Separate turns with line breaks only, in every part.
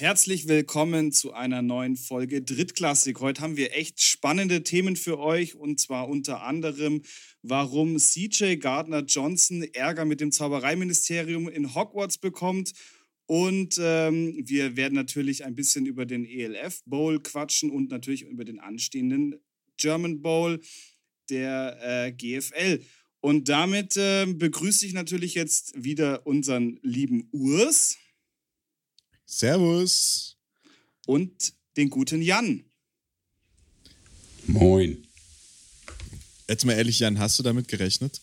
Herzlich willkommen zu einer neuen Folge Drittklassik. Heute haben wir echt spannende Themen für euch und zwar unter anderem, warum CJ Gardner Johnson Ärger mit dem Zaubereiministerium in Hogwarts bekommt. Und ähm, wir werden natürlich ein bisschen über den ELF Bowl quatschen und natürlich über den anstehenden German Bowl der äh, GFL. Und damit äh, begrüße ich natürlich jetzt wieder unseren lieben Urs.
Servus.
Und den guten Jan.
Moin.
Jetzt mal ehrlich, Jan, hast du damit gerechnet?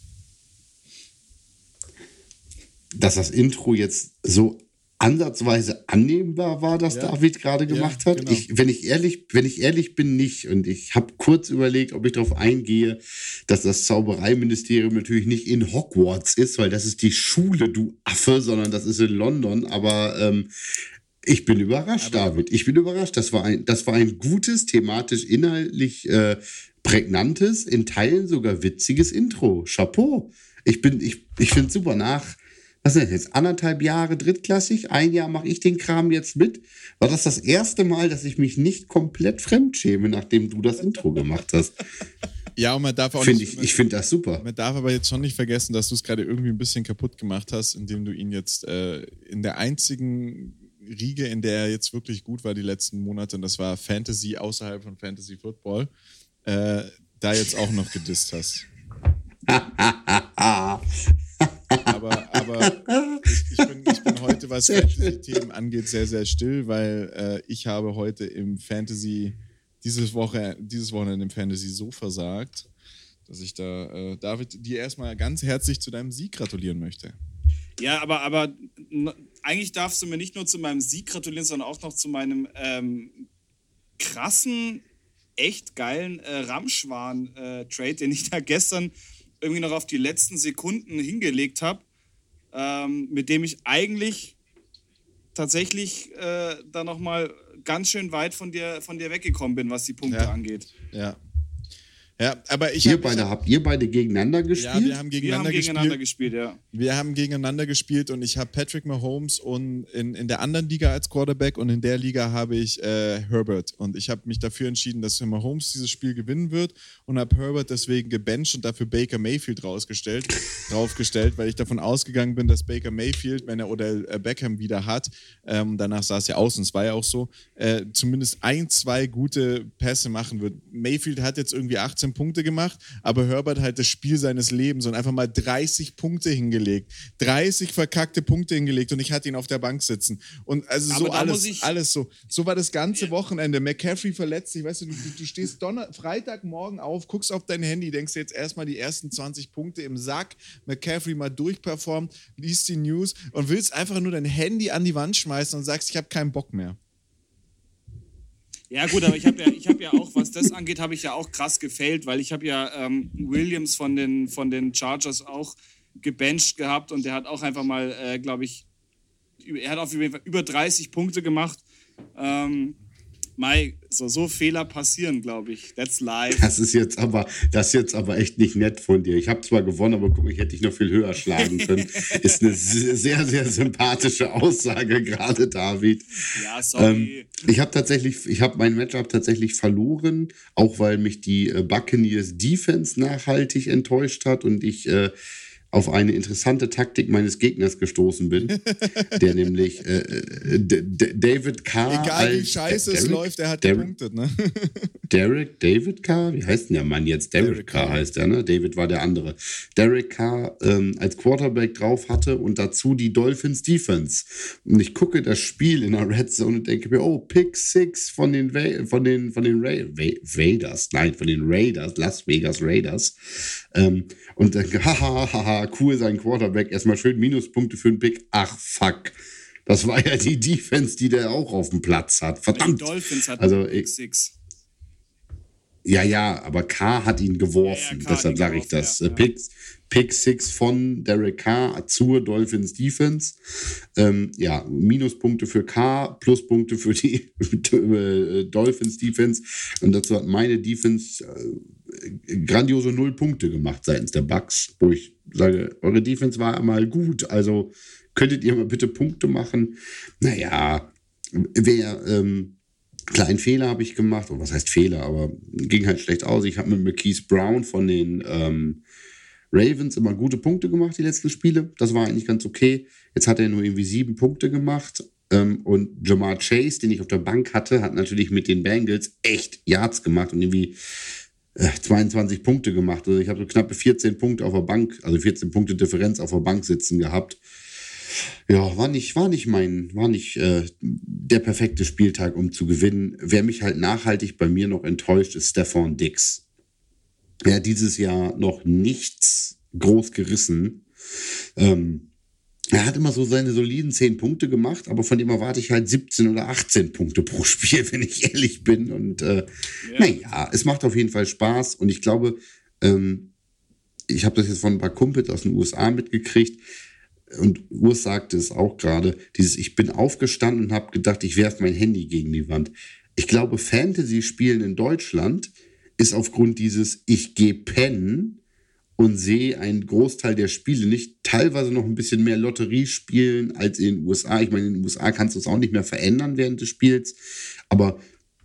Dass das Intro jetzt so ansatzweise annehmbar war, das ja. David gerade gemacht ja, hat. Genau. Ich, wenn, ich ehrlich, wenn ich ehrlich bin, nicht. Und ich habe kurz überlegt, ob ich darauf eingehe, dass das Zaubereiministerium natürlich nicht in Hogwarts ist, weil das ist die Schule, du Affe, sondern das ist in London. Aber ähm, ich bin überrascht, Aber David. Ich bin überrascht. Das war ein, das war ein gutes, thematisch, inhaltlich äh, prägnantes, in Teilen sogar witziges Intro. Chapeau. Ich bin, ich, ich finde super nach. Was ist das jetzt? Anderthalb Jahre drittklassig? Ein Jahr mache ich den Kram jetzt mit. War das das erste Mal, dass ich mich nicht komplett fremdschäme, nachdem du das Intro gemacht hast?
Ja, und man darf auch
find nicht. Ich, ich finde das super.
Man darf aber jetzt schon nicht vergessen, dass du es gerade irgendwie ein bisschen kaputt gemacht hast, indem du ihn jetzt äh, in der einzigen Riege, in der er jetzt wirklich gut war die letzten Monate, und das war Fantasy außerhalb von Fantasy Football, äh, da jetzt auch noch gedisst hast. aber aber ich, bin, ich bin heute, was Fantasy-Themen angeht, sehr, sehr still, weil äh, ich habe heute im Fantasy, dieses, Woche, dieses Wochenende im Fantasy so versagt, dass ich da, äh, David, dir erstmal ganz herzlich zu deinem Sieg gratulieren möchte.
Ja, aber, aber eigentlich darfst du mir nicht nur zu meinem Sieg gratulieren, sondern auch noch zu meinem ähm, krassen, echt geilen äh, Ramschwan-Trade, äh, den ich da gestern irgendwie noch auf die letzten Sekunden hingelegt habe, ähm, mit dem ich eigentlich tatsächlich äh, da nochmal ganz schön weit von dir, von dir weggekommen bin, was die Punkte
ja.
angeht.
Ja, ja, aber ich
ihr hab, beide, ich hab, habt ihr beide gegeneinander gespielt?
Ja, wir haben gegeneinander,
wir haben gegeneinander gespielt. gespielt. ja.
Wir haben gegeneinander gespielt und ich habe Patrick Mahomes und in, in der anderen Liga als Quarterback und in der Liga habe ich äh, Herbert. Und ich habe mich dafür entschieden, dass Mahomes dieses Spiel gewinnen wird und habe Herbert deswegen gebencht und dafür Baker Mayfield rausgestellt, draufgestellt, weil ich davon ausgegangen bin, dass Baker Mayfield, wenn er Odell äh, Beckham wieder hat, ähm, danach sah es ja aus und es war ja auch so, äh, zumindest ein, zwei gute Pässe machen wird. Mayfield hat jetzt irgendwie 18 18 Punkte gemacht, aber Herbert halt das Spiel seines Lebens und einfach mal 30 Punkte hingelegt. 30 verkackte Punkte hingelegt und ich hatte ihn auf der Bank sitzen. Und also so alles, alles so. So war das ganze Wochenende. McCaffrey verletzt sich, weißt du, du, du stehst Donner Freitagmorgen auf, guckst auf dein Handy, denkst jetzt erstmal die ersten 20 Punkte im Sack, McCaffrey mal durchperformt, liest die News und willst einfach nur dein Handy an die Wand schmeißen und sagst, ich habe keinen Bock mehr.
Ja, gut, aber ich habe ja, hab ja auch, was das angeht, habe ich ja auch krass gefailt, weil ich habe ja ähm, Williams von den, von den Chargers auch gebencht gehabt und der hat auch einfach mal, äh, glaube ich, er hat auf jeden Fall über 30 Punkte gemacht. Ähm, Mai, so, so Fehler passieren, glaube ich. That's life.
Das ist jetzt aber, das ist jetzt aber echt nicht nett von dir. Ich habe zwar gewonnen, aber guck, ich hätte dich noch viel höher schlagen können. ist eine sehr, sehr sympathische Aussage gerade, David.
Ja, sorry.
Ähm, ich habe tatsächlich, ich habe mein Matchup tatsächlich verloren, auch weil mich die äh, Buccaneers Defense nachhaltig enttäuscht hat und ich äh, auf eine interessante Taktik meines Gegners gestoßen bin, der nämlich äh, äh David Carr.
Egal wie scheiße es läuft, er hat
Derek,
gepunktet, ne?
Derek, David Carr, wie heißt denn der Mann jetzt? Derek, Derek Carr heißt er, ne? David war der andere. Derek Carr ähm, als Quarterback drauf hatte und dazu die Dolphins Defense. Und ich gucke das Spiel in der Red Zone und denke mir, oh, Pick Six von den Va von den von den Ra Va Raiders, nein, von den Raiders, Las Vegas Raiders. Ähm, und denke, haha, cool, sein Quarterback, erstmal schön Minuspunkte für den Pick. Ach, fuck. Das war ja die Defense, die der auch auf dem Platz hat. Verdammt.
Die Dolphins hatten
also, Pick Six. Ja, ja, aber K hat ihn geworfen. Ja, ja, Deshalb sage ich das. Ja, Pick, Pick Six von Derek Carr zur Dolphins Defense. Ähm, ja, Minuspunkte für K, Pluspunkte für die Dolphins Defense. Und dazu hat meine Defense äh, grandiose Null Punkte gemacht seitens der Bucks, wo ich sage, eure Defense war einmal gut. Also könntet ihr mal bitte Punkte machen? Naja, wer, ähm, kleinen Fehler habe ich gemacht, oder was heißt Fehler, aber ging halt schlecht aus. Ich habe mit McKees Brown von den ähm, Ravens immer gute Punkte gemacht, die letzten Spiele. Das war eigentlich ganz okay. Jetzt hat er nur irgendwie sieben Punkte gemacht. Ähm, und Jamar Chase, den ich auf der Bank hatte, hat natürlich mit den Bengals echt Yards gemacht und irgendwie 22 äh, Punkte gemacht. Also ich habe so knappe 14 Punkte auf der Bank, also 14 Punkte Differenz auf der Bank sitzen gehabt. Ja, war nicht, war nicht mein, war nicht äh, der perfekte Spieltag, um zu gewinnen. Wer mich halt nachhaltig bei mir noch enttäuscht, ist Stefan Dix. Er hat dieses Jahr noch nichts groß gerissen. Ähm, er hat immer so seine soliden 10 Punkte gemacht, aber von dem erwarte ich halt 17 oder 18 Punkte pro Spiel, wenn ich ehrlich bin. Und äh, ja. naja, es macht auf jeden Fall Spaß und ich glaube, ähm, ich habe das jetzt von ein paar Kumpels aus den USA mitgekriegt und Urs sagte es auch gerade, dieses ich bin aufgestanden und habe gedacht, ich werfe mein Handy gegen die Wand. Ich glaube, Fantasy-Spielen in Deutschland ist aufgrund dieses ich gehe pennen und sehe einen Großteil der Spiele nicht, teilweise noch ein bisschen mehr Lotterie spielen als in den USA. Ich meine, in den USA kannst du es auch nicht mehr verändern während des Spiels, aber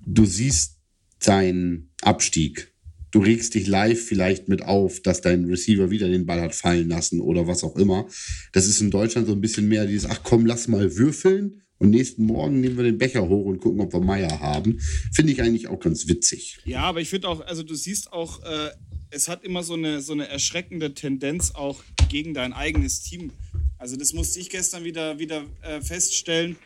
du siehst seinen Abstieg. Du regst dich live vielleicht mit auf, dass dein Receiver wieder den Ball hat fallen lassen oder was auch immer. Das ist in Deutschland so ein bisschen mehr dieses, ach komm, lass mal würfeln und nächsten Morgen nehmen wir den Becher hoch und gucken, ob wir Meier haben. Finde ich eigentlich auch ganz witzig.
Ja, aber ich finde auch, also du siehst auch, äh, es hat immer so eine, so eine erschreckende Tendenz auch gegen dein eigenes Team. Also das musste ich gestern wieder, wieder äh, feststellen,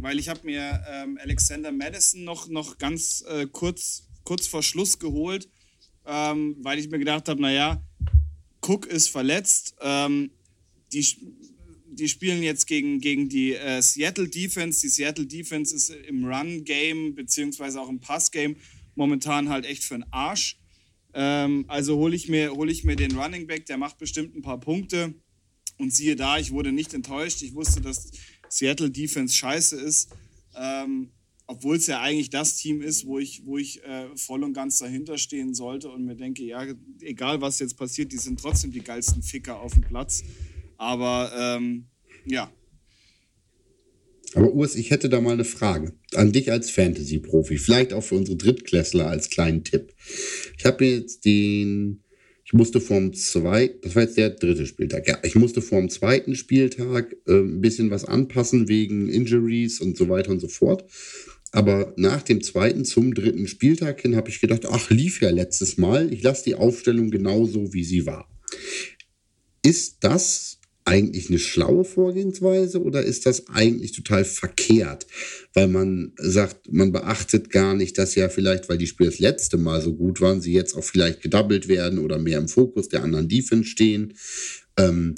weil ich habe mir ähm, Alexander Madison noch, noch ganz äh, kurz, kurz vor Schluss geholt, ähm, weil ich mir gedacht habe, naja, Cook ist verletzt, ähm, die, die spielen jetzt gegen, gegen die äh, Seattle Defense. Die Seattle Defense ist im Run-Game beziehungsweise auch im Pass-Game momentan halt echt für den Arsch. Ähm, also hole ich, mir, hol ich mir den Running Back, der macht bestimmt ein paar Punkte. Und siehe da, ich wurde nicht enttäuscht. Ich wusste, dass Seattle Defense scheiße ist. Ähm, obwohl es ja eigentlich das Team ist, wo ich, wo ich äh, voll und ganz dahinter stehen sollte und mir denke, ja, egal was jetzt passiert, die sind trotzdem die geilsten Ficker auf dem Platz. Aber ähm, ja,
aber Urs, ich hätte da mal eine Frage an dich als Fantasy-Profi, vielleicht auch für unsere Drittklässler als kleinen Tipp. Ich habe jetzt den, ich musste vorm zweiten, das war jetzt der dritte Spieltag, ja, ich musste vorm zweiten Spieltag äh, ein bisschen was anpassen wegen Injuries und so weiter und so fort. Aber nach dem zweiten zum dritten Spieltag hin habe ich gedacht, ach, lief ja letztes Mal, ich lasse die Aufstellung genauso, wie sie war. Ist das eigentlich eine schlaue Vorgehensweise oder ist das eigentlich total verkehrt? Weil man sagt, man beachtet gar nicht, dass ja vielleicht, weil die Spiele das letzte Mal so gut waren, sie jetzt auch vielleicht gedoubled werden oder mehr im Fokus der anderen Defense stehen. Ähm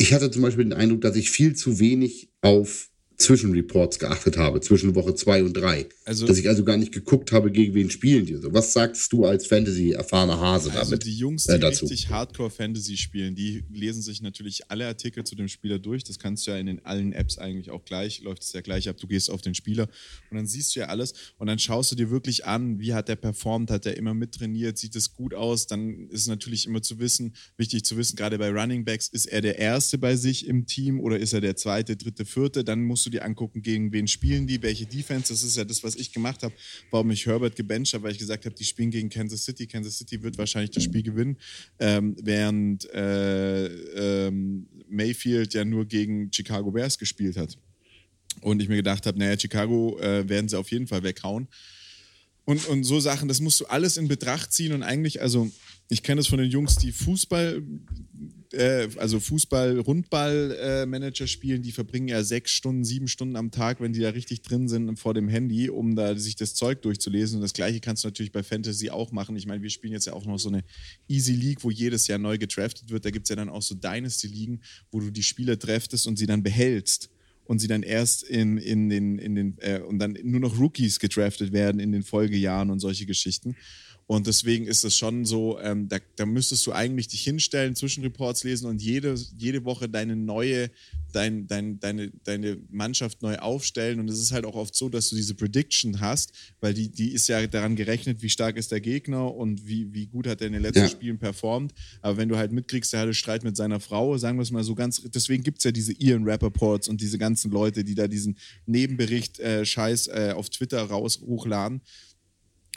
ich hatte zum Beispiel den Eindruck, dass ich viel zu wenig auf Zwischenreports geachtet habe, zwischen Woche 2 und 3. Also, dass ich also gar nicht geguckt habe, gegen wen spielen die so. Was sagst du als Fantasy-erfahrener Hase also damit?
Die Jungs, die äh, richtig Hardcore-Fantasy spielen, die lesen sich natürlich alle Artikel zu dem Spieler durch. Das kannst du ja in den allen Apps eigentlich auch gleich, läuft es ja gleich ab. Du gehst auf den Spieler und dann siehst du ja alles und dann schaust du dir wirklich an, wie hat der performt, hat er immer mittrainiert, sieht es gut aus. Dann ist natürlich immer zu wissen, wichtig zu wissen, gerade bei Running Backs, ist er der Erste bei sich im Team oder ist er der Zweite, Dritte, Vierte? Dann musst du du dir angucken, gegen wen spielen die, welche Defense. Das ist ja das, was ich gemacht habe, warum ich Herbert gebencht habe, weil ich gesagt habe, die spielen gegen Kansas City. Kansas City wird wahrscheinlich das Spiel gewinnen, ähm, während äh, ähm, Mayfield ja nur gegen Chicago Bears gespielt hat. Und ich mir gedacht habe, naja, Chicago äh, werden sie auf jeden Fall weghauen. Und, und so Sachen, das musst du alles in Betracht ziehen und eigentlich, also ich kenne das von den Jungs, die Fußball äh, also Fußball, Rundball-Manager spielen, die verbringen ja sechs Stunden, sieben Stunden am Tag, wenn die da richtig drin sind vor dem Handy, um da sich das Zeug durchzulesen. Und das gleiche kannst du natürlich bei Fantasy auch machen. Ich meine, wir spielen jetzt ja auch noch so eine Easy League, wo jedes Jahr neu gedraftet wird. Da gibt es ja dann auch so Dynasty-Ligen, wo du die Spieler draftest und sie dann behältst und sie dann erst in, in den, in den äh, und dann nur noch Rookies gedraftet werden in den Folgejahren und solche Geschichten. Und deswegen ist es schon so, ähm, da, da, müsstest du eigentlich dich hinstellen, Zwischenreports lesen und jede, jede Woche deine neue, dein, dein, deine, deine Mannschaft neu aufstellen. Und es ist halt auch oft so, dass du diese Prediction hast, weil die, die ist ja daran gerechnet, wie stark ist der Gegner und wie, wie gut hat er in den letzten ja. Spielen performt. Aber wenn du halt mitkriegst, er hatte Streit mit seiner Frau, sagen wir es mal so ganz, deswegen gibt es ja diese Ian Rapperports und diese ganzen Leute, die da diesen Nebenbericht äh, Scheiß äh, auf Twitter raus hochladen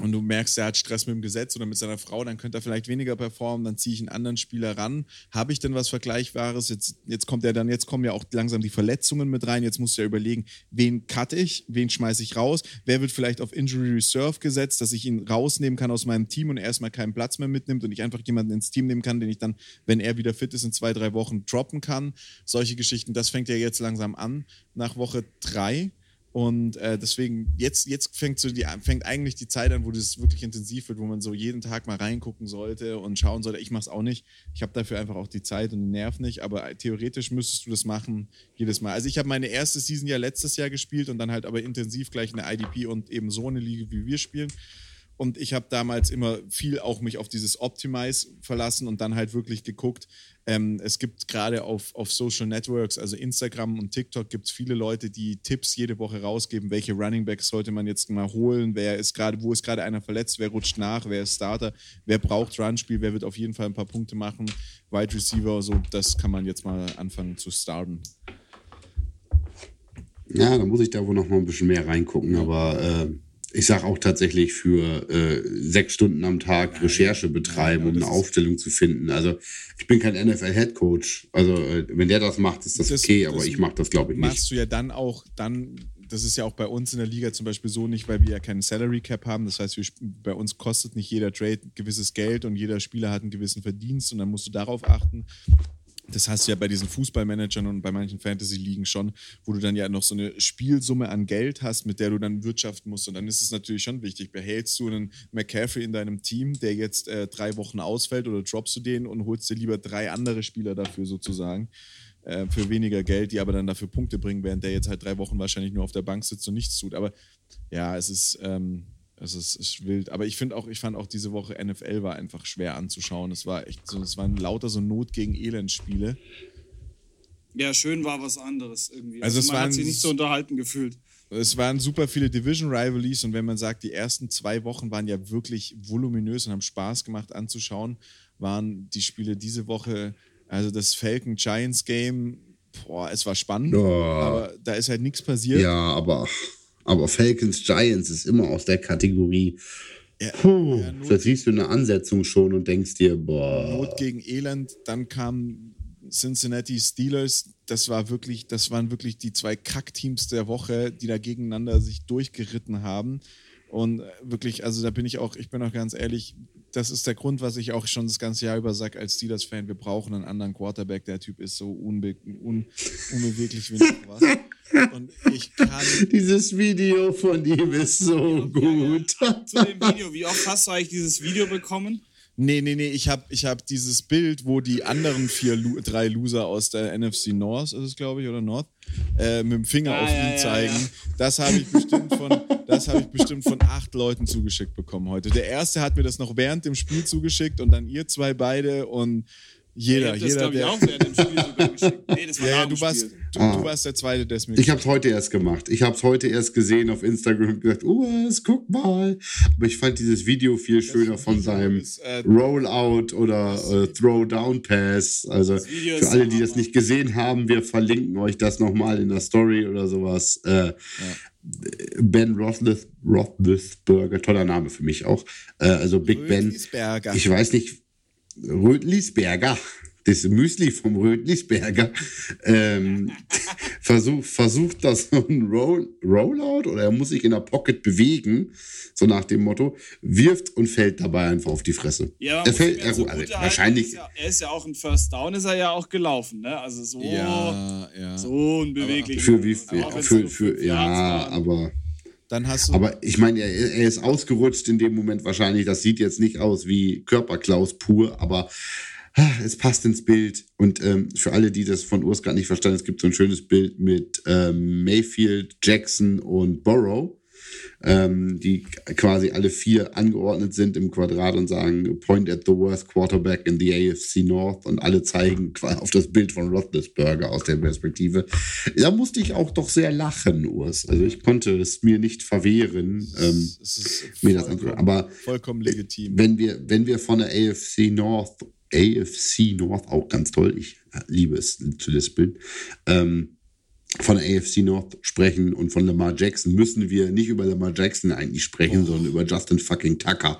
und du merkst, er hat Stress mit dem Gesetz oder mit seiner Frau, dann könnte er vielleicht weniger performen, dann ziehe ich einen anderen Spieler ran. Habe ich denn was Vergleichbares? Jetzt, jetzt kommt er dann, jetzt kommen ja auch langsam die Verletzungen mit rein. Jetzt musst du ja überlegen, wen cutte ich, wen schmeiße ich raus, wer wird vielleicht auf Injury Reserve gesetzt, dass ich ihn rausnehmen kann aus meinem Team und er erstmal keinen Platz mehr mitnimmt und ich einfach jemanden ins Team nehmen kann, den ich dann, wenn er wieder fit ist, in zwei, drei Wochen droppen kann. Solche Geschichten, das fängt ja jetzt langsam an nach Woche drei und äh, deswegen, jetzt, jetzt fängt, so die, fängt eigentlich die Zeit an, wo das wirklich intensiv wird, wo man so jeden Tag mal reingucken sollte und schauen sollte. Ich mache es auch nicht. Ich habe dafür einfach auch die Zeit und den Nerv nicht, aber theoretisch müsstest du das machen jedes Mal. Also ich habe meine erste Season ja letztes Jahr gespielt und dann halt aber intensiv gleich eine IDP und eben so eine Liga, wie wir spielen. Und ich habe damals immer viel auch mich auf dieses Optimize verlassen und dann halt wirklich geguckt. Ähm, es gibt gerade auf, auf Social Networks, also Instagram und TikTok, gibt es viele Leute, die Tipps jede Woche rausgeben, welche Running Backs sollte man jetzt mal holen, wer ist gerade, wo ist gerade einer verletzt, wer rutscht nach, wer ist Starter, wer braucht Runspiel, wer wird auf jeden Fall ein paar Punkte machen, Wide Receiver, so, das kann man jetzt mal anfangen zu starten.
Ja, da muss ich da wohl noch mal ein bisschen mehr reingucken, aber äh ich sage auch tatsächlich für äh, sechs Stunden am Tag nein, Recherche betreiben, nein, um eine Aufstellung zu finden. Also ich bin kein NFL-Headcoach. Also äh, wenn der das macht, ist das, das okay, aber das ich mache das, glaube ich,
nicht. Machst du ja dann auch, dann, das ist ja auch bei uns in der Liga zum Beispiel so nicht, weil wir ja keinen Salary Cap haben. Das heißt, wir, bei uns kostet nicht jeder Trade gewisses Geld und jeder Spieler hat einen gewissen Verdienst und dann musst du darauf achten. Das hast du ja bei diesen Fußballmanagern und bei manchen Fantasy-Ligen schon, wo du dann ja noch so eine Spielsumme an Geld hast, mit der du dann wirtschaften musst. Und dann ist es natürlich schon wichtig, behältst du einen McCaffrey in deinem Team, der jetzt äh, drei Wochen ausfällt, oder droppst du den und holst dir lieber drei andere Spieler dafür sozusagen äh, für weniger Geld, die aber dann dafür Punkte bringen, während der jetzt halt drei Wochen wahrscheinlich nur auf der Bank sitzt und nichts tut. Aber ja, es ist. Ähm, es ist, ist, wild. Aber ich finde auch, ich fand auch diese Woche NFL war einfach schwer anzuschauen. Es war echt so, es waren lauter so Not gegen Elend-Spiele.
Ja, schön war was anderes irgendwie. Also, also man waren, hat sich nicht so unterhalten gefühlt.
Es waren super viele Division Rivalries und wenn man sagt, die ersten zwei Wochen waren ja wirklich voluminös und haben Spaß gemacht anzuschauen, waren die Spiele diese Woche, also das Falcon Giants Game, boah, es war spannend, oh. aber da ist halt nichts passiert.
Ja, aber aber Falcons Giants ist immer aus der Kategorie. Ja, Puh, ja, da siehst du eine Ansetzung schon und denkst dir, boah.
Not gegen Elend, dann kam Cincinnati Steelers. Das war wirklich, das waren wirklich die zwei Kackteams der Woche, die da gegeneinander sich durchgeritten haben. Und wirklich, also da bin ich auch, ich bin auch ganz ehrlich, das ist der Grund, was ich auch schon das ganze Jahr über sage als Steelers-Fan, wir brauchen einen anderen Quarterback. Der Typ ist so unbe un unbeweglich wie noch was.
Und ich kann. Dieses Video von ihm ist so gut. Ja,
ja. Zu dem Video, wie oft hast du eigentlich dieses Video bekommen?
Nee, nee, nee, ich habe ich hab dieses Bild, wo die anderen vier, drei Loser aus der NFC North, ist es glaube ich, oder North, äh, mit dem Finger ah, auf ihn ja, zeigen. Ja, Das habe ich bestimmt von, ich bestimmt von acht Leuten zugeschickt bekommen heute. Der erste hat mir das noch während dem Spiel zugeschickt und dann ihr zwei beide und jeder, ja, jeder, der. Auch während dem Spiel sogar geschickt. Nee, das war ja, du warst, du, ah. du, warst der Zweite, der es
mir Ich habe es heute erst gemacht. Ich habe es heute erst gesehen auf Instagram und gesagt, US, guck mal. Aber ich fand dieses Video viel schöner von seinem ist, äh, Rollout oder äh, Throw-Down-Pass. Also für alle, die das nicht gesehen haben, wir verlinken euch das nochmal in der Story oder sowas. Äh, ja. Ben Roethlisberger, toller Name für mich auch. Äh, also Big Ben. Ich weiß nicht, Rötlisberger, das Müsli vom Rötlisberger, ähm, versucht, versucht das so ein Roll, Rollout oder er muss sich in der Pocket bewegen, so nach dem Motto, wirft und fällt dabei einfach auf die Fresse. Ja, er fällt, er, so also, wahrscheinlich.
Ist ja, er ist ja auch ein First Down, ist er ja auch gelaufen, ne? Also so, ja, ja. so unbeweglich.
Für wie, für, für, für ja, aber.
Dann hast du
Aber ich meine, er, er, ist ausgerutscht in dem Moment wahrscheinlich. Das sieht jetzt nicht aus wie Körperklaus pur, aber ah, es passt ins Bild. Und ähm, für alle, die das von Urs gar nicht verstanden, es gibt so ein schönes Bild mit ähm, Mayfield, Jackson und Burrow. Ähm, die quasi alle vier angeordnet sind im Quadrat und sagen, point at the worst quarterback in the AFC North und alle zeigen auf das Bild von Roethlisberger aus der Perspektive. Da musste ich auch doch sehr lachen, Urs. Also ich konnte es mir nicht verwehren, ähm, mir das anzuhören. Aber
vollkommen legitim.
Wenn wir, wenn wir von der AFC North, AFC North, auch ganz toll, ich liebe es zu lispeln, ähm, von der AFC North sprechen und von Lamar Jackson, müssen wir nicht über Lamar Jackson eigentlich sprechen, oh. sondern über Justin fucking Tucker.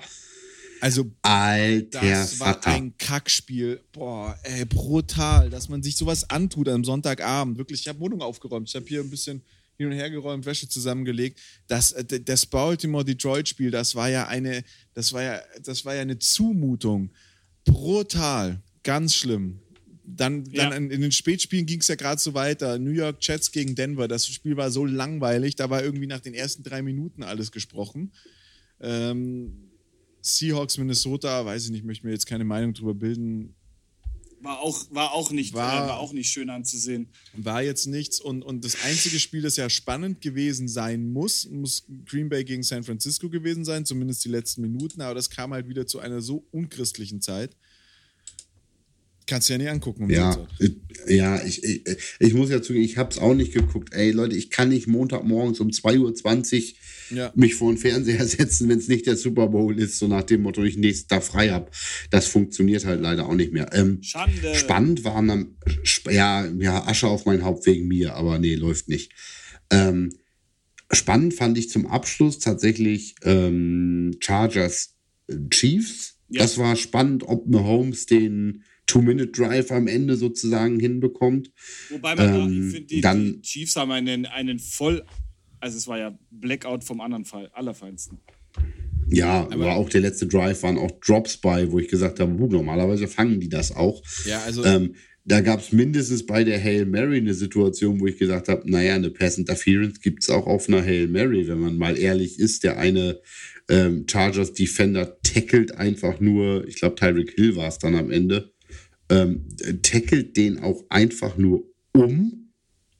Also,
Alter
das war
Vater.
ein Kackspiel. Boah, ey, brutal, dass man sich sowas antut am Sonntagabend. Wirklich, ich habe Wohnung aufgeräumt. Ich habe hier ein bisschen hin und her geräumt, Wäsche zusammengelegt. Das, äh, das Baltimore-Detroit-Spiel, das war ja eine, das war ja, das war ja eine Zumutung. Brutal. Ganz schlimm. Dann, dann ja. in, in, den Spätspielen ging es ja gerade so weiter. New York Jets gegen Denver. Das Spiel war so langweilig. Da war irgendwie nach den ersten drei Minuten alles gesprochen. Ähm, Seahawks Minnesota, weiß ich nicht, möchte mir jetzt keine Meinung drüber bilden.
War auch, war auch, nicht, war, äh, war auch nicht schön anzusehen.
War jetzt nichts. Und, und das einzige Spiel, das ja spannend gewesen sein muss, muss Green Bay gegen San Francisco gewesen sein, zumindest die letzten Minuten. Aber das kam halt wieder zu einer so unchristlichen Zeit. Kannst du ja nicht angucken. Um
ja, ich, ja ich, ich, ich, muss ja zugeben, ich habe es auch nicht geguckt. Ey, Leute, ich kann nicht Montagmorgens um 2.20 Uhr ja. mich vor den Fernseher setzen, wenn es nicht der Super Bowl ist, so nach dem Motto, ich nächsten Tag frei habe. Das funktioniert halt leider auch nicht mehr. Ähm,
Schande.
Spannend waren dann, ja, ja, Asche auf mein Haupt wegen mir, aber nee, läuft nicht. Ähm, spannend fand ich zum Abschluss tatsächlich ähm, Chargers Chiefs. Ja. Das war spannend, ob Mahomes den Two-Minute-Drive am Ende sozusagen hinbekommt.
Wobei man ähm, da, die, dann, die Chiefs haben einen, einen voll, also es war ja Blackout vom anderen Fall, allerfeinsten.
Ja, aber, aber auch der letzte Drive waren auch Drops bei, wo ich gesagt habe, normalerweise fangen die das auch.
Ja, also.
Ähm, da gab es mindestens bei der Hail Mary eine Situation, wo ich gesagt habe, naja, eine Pass Interference gibt es auch auf einer Hail Mary, wenn man mal ehrlich ist. Der eine ähm, Chargers Defender tackelt einfach nur, ich glaube, Tyreek Hill war es dann am Ende, ähm, tackelt den auch einfach nur um,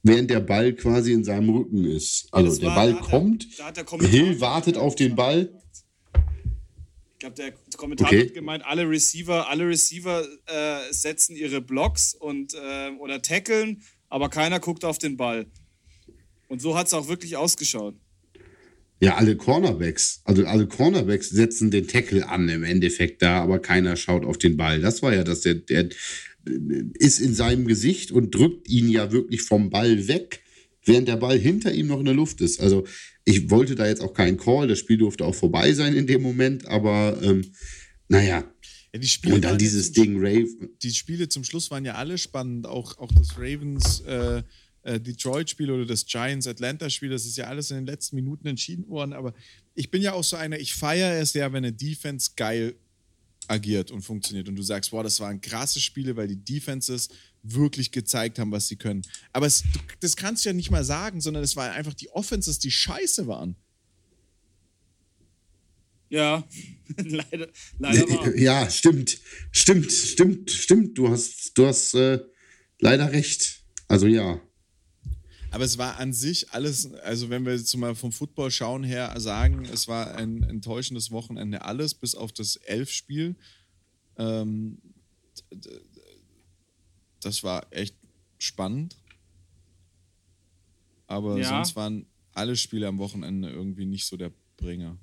während der Ball quasi in seinem Rücken ist. Also der Ball kommt, Hill wartet auf den Ball.
Ich glaube, der Kommentator okay. hat gemeint, alle Receiver, alle Receiver äh, setzen ihre Blocks und äh, oder tackeln, aber keiner guckt auf den Ball. Und so hat es auch wirklich ausgeschaut.
Ja, alle Cornerbacks, also alle Cornerbacks setzen den Tackle an im Endeffekt da, aber keiner schaut auf den Ball. Das war ja das, der, der ist in seinem Gesicht und drückt ihn ja wirklich vom Ball weg, während der Ball hinter ihm noch in der Luft ist. Also ich wollte da jetzt auch keinen Call, das Spiel durfte auch vorbei sein in dem Moment, aber ähm, naja.
Ja, die Spiele
und dann dieses Ding Raven.
Die Spiele zum Schluss waren ja alle spannend, auch, auch das Ravens. Äh äh, Detroit-Spiel oder das Giants-Atlanta-Spiel, das ist ja alles in den letzten Minuten entschieden worden. Aber ich bin ja auch so einer, ich feiere es ja, wenn eine Defense geil agiert und funktioniert und du sagst, boah, das waren krasse Spiele, weil die Defenses wirklich gezeigt haben, was sie können. Aber es, das kannst du ja nicht mal sagen, sondern es waren einfach die Offenses, die scheiße waren.
Ja, leider, leider war.
Ja, stimmt, stimmt, stimmt, stimmt. Du hast, du hast äh, leider recht. Also ja.
Aber es war an sich alles, also wenn wir jetzt mal vom Football schauen her sagen, es war ein enttäuschendes Wochenende alles, bis auf das Elf-Spiel. Ähm, das war echt spannend. Aber ja. sonst waren alle Spiele am Wochenende irgendwie nicht so der Bringer.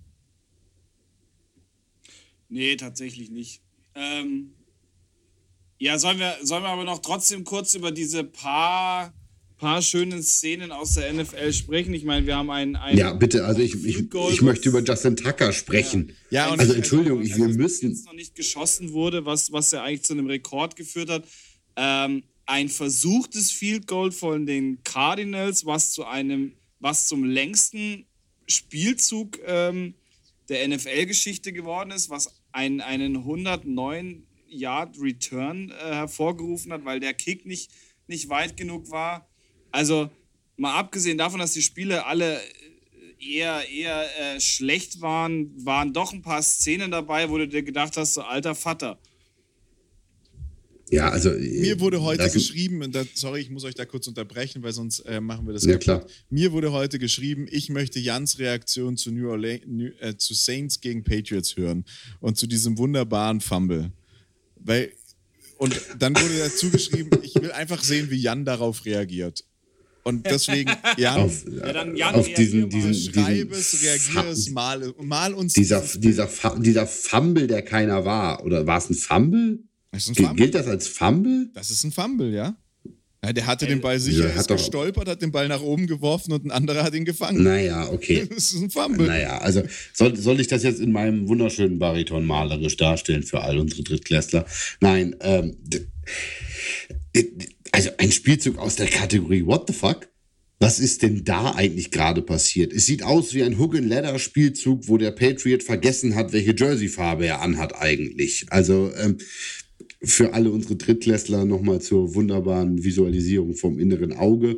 Nee, tatsächlich nicht. Ähm, ja, sollen wir, sollen wir aber noch trotzdem kurz über diese paar paar schönen Szenen aus der NFL sprechen. Ich meine, wir haben einen. einen
ja, bitte, also ich, ich, ich möchte über Justin Tucker sprechen. Ja, ja und also Entschuldigung, ich, wir müssen.
noch nicht geschossen wurde, was, was ja eigentlich zu einem Rekord geführt hat. Ähm, ein versuchtes Field Goal von den Cardinals, was zu einem, was zum längsten Spielzug ähm, der NFL-Geschichte geworden ist, was ein, einen 109 Yard Return äh, hervorgerufen hat, weil der Kick nicht, nicht weit genug war. Also mal abgesehen davon, dass die Spiele alle äh, eher, eher äh, schlecht waren, waren doch ein paar Szenen dabei, wo du dir gedacht hast, so alter Vater.
Ja, also.
Mir wurde heute geschrieben, und da, sorry, ich muss euch da kurz unterbrechen, weil sonst äh, machen wir das
ja, klar.
Mir wurde heute geschrieben, ich möchte Jans Reaktion zu, New Orleans, New, äh, zu Saints gegen Patriots hören und zu diesem wunderbaren Fumble. Weil, und dann wurde dazu geschrieben, ich will einfach sehen, wie Jan darauf reagiert. Und deswegen, Jan,
auf, ja, dann Jan auf diesen, diesen,
schreib es, reagier es, mal, mal uns.
Dieser, dieser, dieser Fumble, der keiner war, oder war es ein Fumble? Das ist ein Fumble. Gilt das als Fumble?
Das ist ein Fumble, ja. ja der hatte den Ball sicher, ja, ist gestolpert, hat den Ball nach oben geworfen und ein anderer hat ihn gefangen.
Naja, okay.
Das ist ein Fumble.
Naja, also soll, soll ich das jetzt in meinem wunderschönen Bariton malerisch darstellen für all unsere Drittklässler? Nein, ähm, also ein Spielzug aus der Kategorie What the fuck? Was ist denn da eigentlich gerade passiert? Es sieht aus wie ein Hook-and-Ladder-Spielzug, wo der Patriot vergessen hat, welche Jersey-Farbe er anhat eigentlich. Also ähm, für alle unsere Drittklässler nochmal zur wunderbaren Visualisierung vom inneren Auge.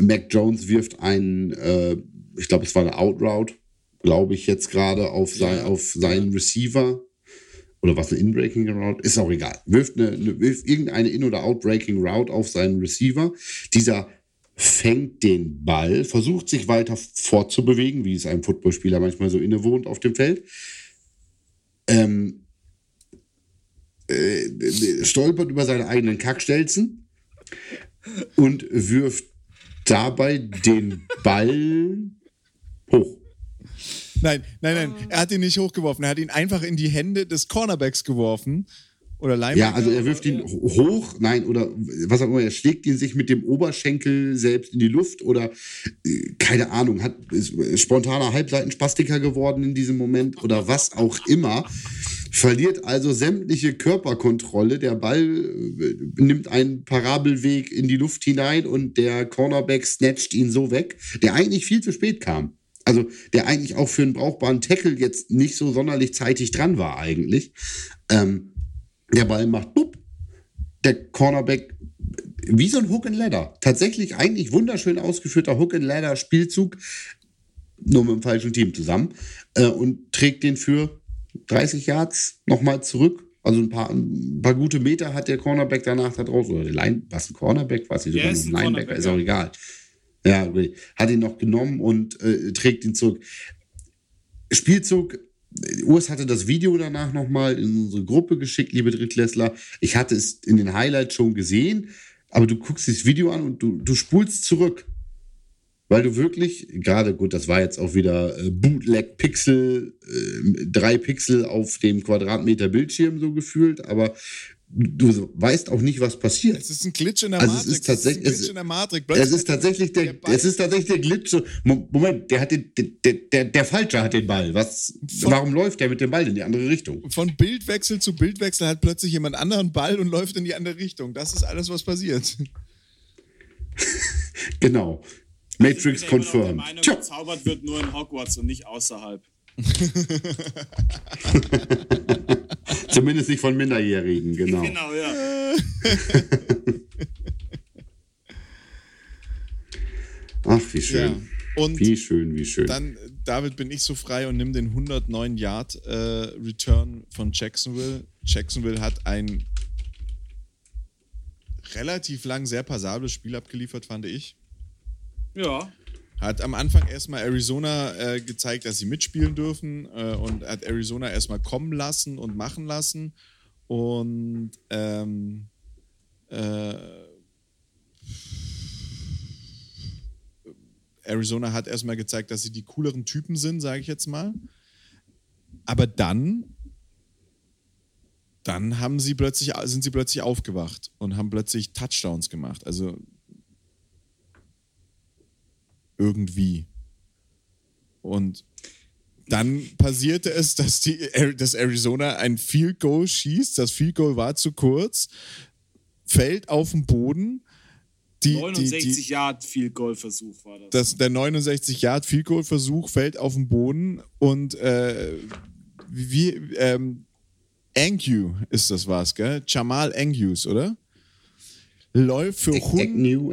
Mac Jones wirft einen, äh, ich glaube, es war eine Outroute, glaube ich jetzt gerade auf, sein, ja. auf seinen Receiver. Oder was eine In-Breaking Route? Ist auch egal. Wirft, eine, eine, wirft irgendeine In- oder Out-Breaking Route auf seinen Receiver. Dieser fängt den Ball, versucht sich weiter fortzubewegen, wie es einem Footballspieler manchmal so innewohnt auf dem Feld. Ähm, äh, stolpert über seine eigenen Kackstelzen und wirft dabei den Ball hoch.
Nein, nein, nein. Er hat ihn nicht hochgeworfen. Er hat ihn einfach in die Hände des Cornerbacks geworfen. Oder Linebacker.
Ja, also er wirft ihn hoch, nein, oder was auch immer, er schlägt ihn sich mit dem Oberschenkel selbst in die Luft oder äh, keine Ahnung, hat ist spontaner Halbseitenspastiker geworden in diesem Moment oder was auch immer verliert also sämtliche Körperkontrolle. Der Ball äh, nimmt einen Parabelweg in die Luft hinein und der Cornerback snatcht ihn so weg, der eigentlich viel zu spät kam. Also der eigentlich auch für einen brauchbaren Tackle jetzt nicht so sonderlich zeitig dran war eigentlich. Ähm, der Ball macht bupp. Der Cornerback wie so ein Hook and Ladder. Tatsächlich eigentlich wunderschön ausgeführter Hook and Ladder Spielzug, nur mit dem falschen Team zusammen äh, und trägt den für 30 Yards nochmal zurück. Also ein paar, ein paar gute Meter hat der Cornerback danach da draußen. Oder der Line, was ein Cornerback, was nicht sogar ein Linebacker, ist auch egal. Ja, hat ihn noch genommen und äh, trägt ihn zurück. Spielzug, Urs hatte das Video danach nochmal in unsere Gruppe geschickt, liebe Drittklässler. Ich hatte es in den Highlights schon gesehen, aber du guckst das Video an und du, du spulst zurück weil du wirklich, gerade gut, das war jetzt auch wieder äh, Bootleg-Pixel, äh, drei Pixel auf dem Quadratmeter Bildschirm so gefühlt, aber du weißt auch nicht, was passiert.
Es ist ein Glitch in der
also
Matrix.
Es ist tatsächlich, es,
in der Matrix.
es ist tatsächlich der, der es ist tatsächlich der Glitch. Moment, der hat den, der, der, der Falsche hat den Ball. Was, von, warum läuft der mit dem Ball in die andere Richtung?
Von Bildwechsel zu Bildwechsel hat plötzlich jemand anderen Ball und läuft in die andere Richtung. Das ist alles, was passiert.
genau. Matrix confirmed.
Meinung, gezaubert wird nur in Hogwarts und nicht außerhalb.
Zumindest nicht von Minderjährigen, genau.
Genau, ja.
Ach, wie schön. Ja.
Und
wie schön, wie schön.
Dann, David, bin ich so frei und nimm den 109 Yard äh, Return von Jacksonville. Jacksonville hat ein relativ lang sehr passables Spiel abgeliefert, fand ich.
Ja.
Hat am Anfang erstmal Arizona äh, gezeigt, dass sie mitspielen dürfen äh, und hat Arizona erstmal kommen lassen und machen lassen. Und ähm, äh, Arizona hat erstmal gezeigt, dass sie die cooleren Typen sind, sage ich jetzt mal. Aber dann, dann haben sie plötzlich, sind sie plötzlich aufgewacht und haben plötzlich Touchdowns gemacht. Also irgendwie. Und dann passierte es, dass, die, dass Arizona ein Field Goal schießt. Das Field Goal war zu kurz, fällt auf den Boden.
Die, 69 die, die, Yard Field Goal Versuch war das. das.
Der 69 Yard Field Goal Versuch fällt auf den Boden und äh, wie ähm, Angu ist das was, gell? Jamal Angus, oder? Läuft für
Agnew,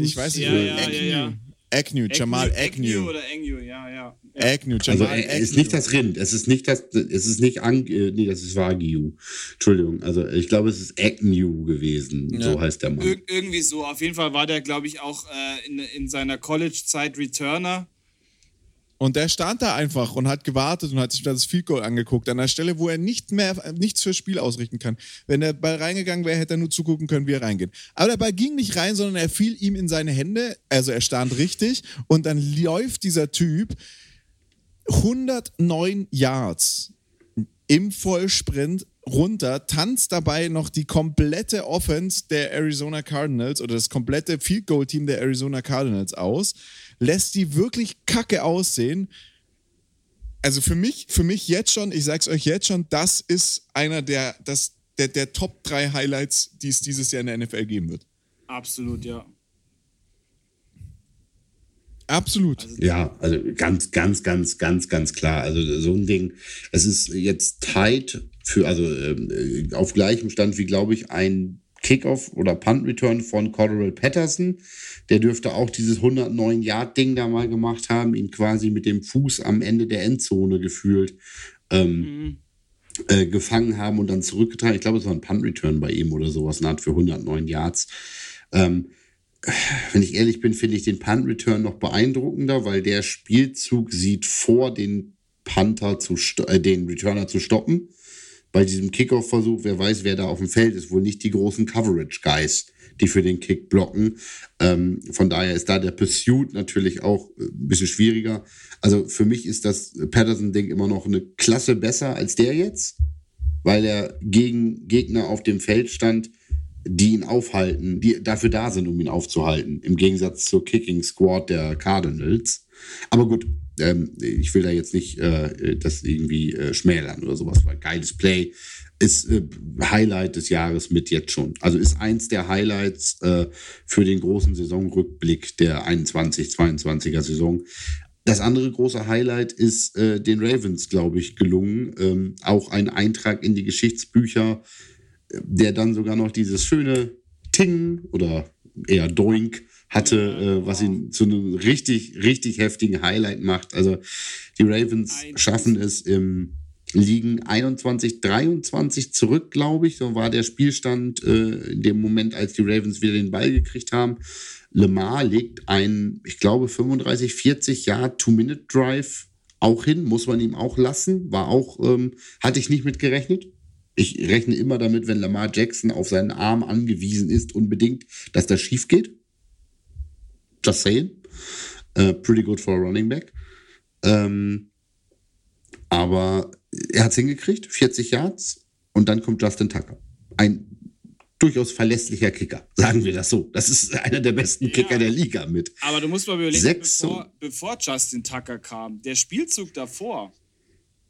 Ich weiß nicht, ja,
ja, ja, ja
Agnew, Jamal Agnew.
oder Agnew, ja, ja.
Agnew,
also, Jamal also, Es ist nicht das Rind, es ist nicht das, es ist nicht, Ang äh, nee, das ist Wagyu. Entschuldigung, also ich glaube, es ist Agnew gewesen, ja. so heißt der Mann. Ir
irgendwie so, auf jeden Fall war der, glaube ich, auch äh, in, in seiner College-Zeit Returner
und der stand da einfach und hat gewartet und hat sich das Field Goal angeguckt, an der Stelle, wo er nicht mehr nichts fürs Spiel ausrichten kann. Wenn der Ball reingegangen wäre, hätte er nur zugucken können, wie er reingeht. Aber der Ball ging nicht rein, sondern er fiel ihm in seine Hände, also er stand richtig und dann läuft dieser Typ 109 Yards im Vollsprint runter, tanzt dabei noch die komplette Offense der Arizona Cardinals oder das komplette Field Goal Team der Arizona Cardinals aus lässt die wirklich kacke aussehen. Also für mich, für mich jetzt schon, ich sag's euch jetzt schon, das ist einer der, das, der, der Top 3 Highlights, die es dieses Jahr in der NFL geben wird.
Absolut, ja.
Absolut.
Also, ja, also ganz, ganz, ganz, ganz, ganz klar. Also so ein Ding, es ist jetzt tight für, also äh, auf gleichem Stand wie, glaube ich, ein Kickoff oder Punt Return von Cordell Patterson. Der dürfte auch dieses 109 Yard Ding da mal gemacht haben, ihn quasi mit dem Fuß am Ende der Endzone gefühlt ähm, mhm. äh, gefangen haben und dann zurückgetragen. Ich glaube, es war ein Punt Return bei ihm oder sowas, eine Art für 109 Yards. Ähm, wenn ich ehrlich bin, finde ich den Punt Return noch beeindruckender, weil der Spielzug sieht vor, den Panther zu äh, den Returner zu stoppen bei diesem Kickoff-Versuch, wer weiß, wer da auf dem Feld ist, wohl nicht die großen Coverage-Guys, die für den Kick blocken. Ähm, von daher ist da der Pursuit natürlich auch äh, ein bisschen schwieriger. Also für mich ist das Patterson-Ding immer noch eine Klasse besser als der jetzt, weil er gegen Gegner auf dem Feld stand, die ihn aufhalten, die dafür da sind, um ihn aufzuhalten, im Gegensatz zur Kicking Squad der Cardinals. Aber gut, ähm, ich will da jetzt nicht äh, das irgendwie äh, schmälern oder sowas, weil geiles Play ist äh, Highlight des Jahres mit jetzt schon. Also ist eins der Highlights äh, für den großen Saisonrückblick der 21-22er Saison. Das andere große Highlight ist äh, den Ravens, glaube ich, gelungen. Ähm, auch ein Eintrag in die Geschichtsbücher, der dann sogar noch dieses schöne Ting oder eher Doink hatte, äh, was ihn zu einem richtig, richtig heftigen Highlight macht. Also die Ravens schaffen es im liegen 21, 23 zurück, glaube ich. So war der Spielstand äh, in dem Moment, als die Ravens wieder den Ball gekriegt haben. Lemar legt ein, ich glaube, 35, 40 Jahr Two-Minute-Drive auch hin, muss man ihm auch lassen. War auch, ähm, hatte ich nicht mit gerechnet. Ich rechne immer damit, wenn Lamar Jackson auf seinen Arm angewiesen ist, unbedingt, dass das schief geht. Just saying. Uh, pretty good for a running back. Ähm, aber er hat es hingekriegt, 40 Yards, und dann kommt Justin Tucker. Ein durchaus verlässlicher Kicker, sagen wir das so. Das ist einer der besten ja, Kicker der Liga mit.
Aber du musst mal überlegen, Sechs bevor, bevor Justin Tucker kam, der Spielzug davor,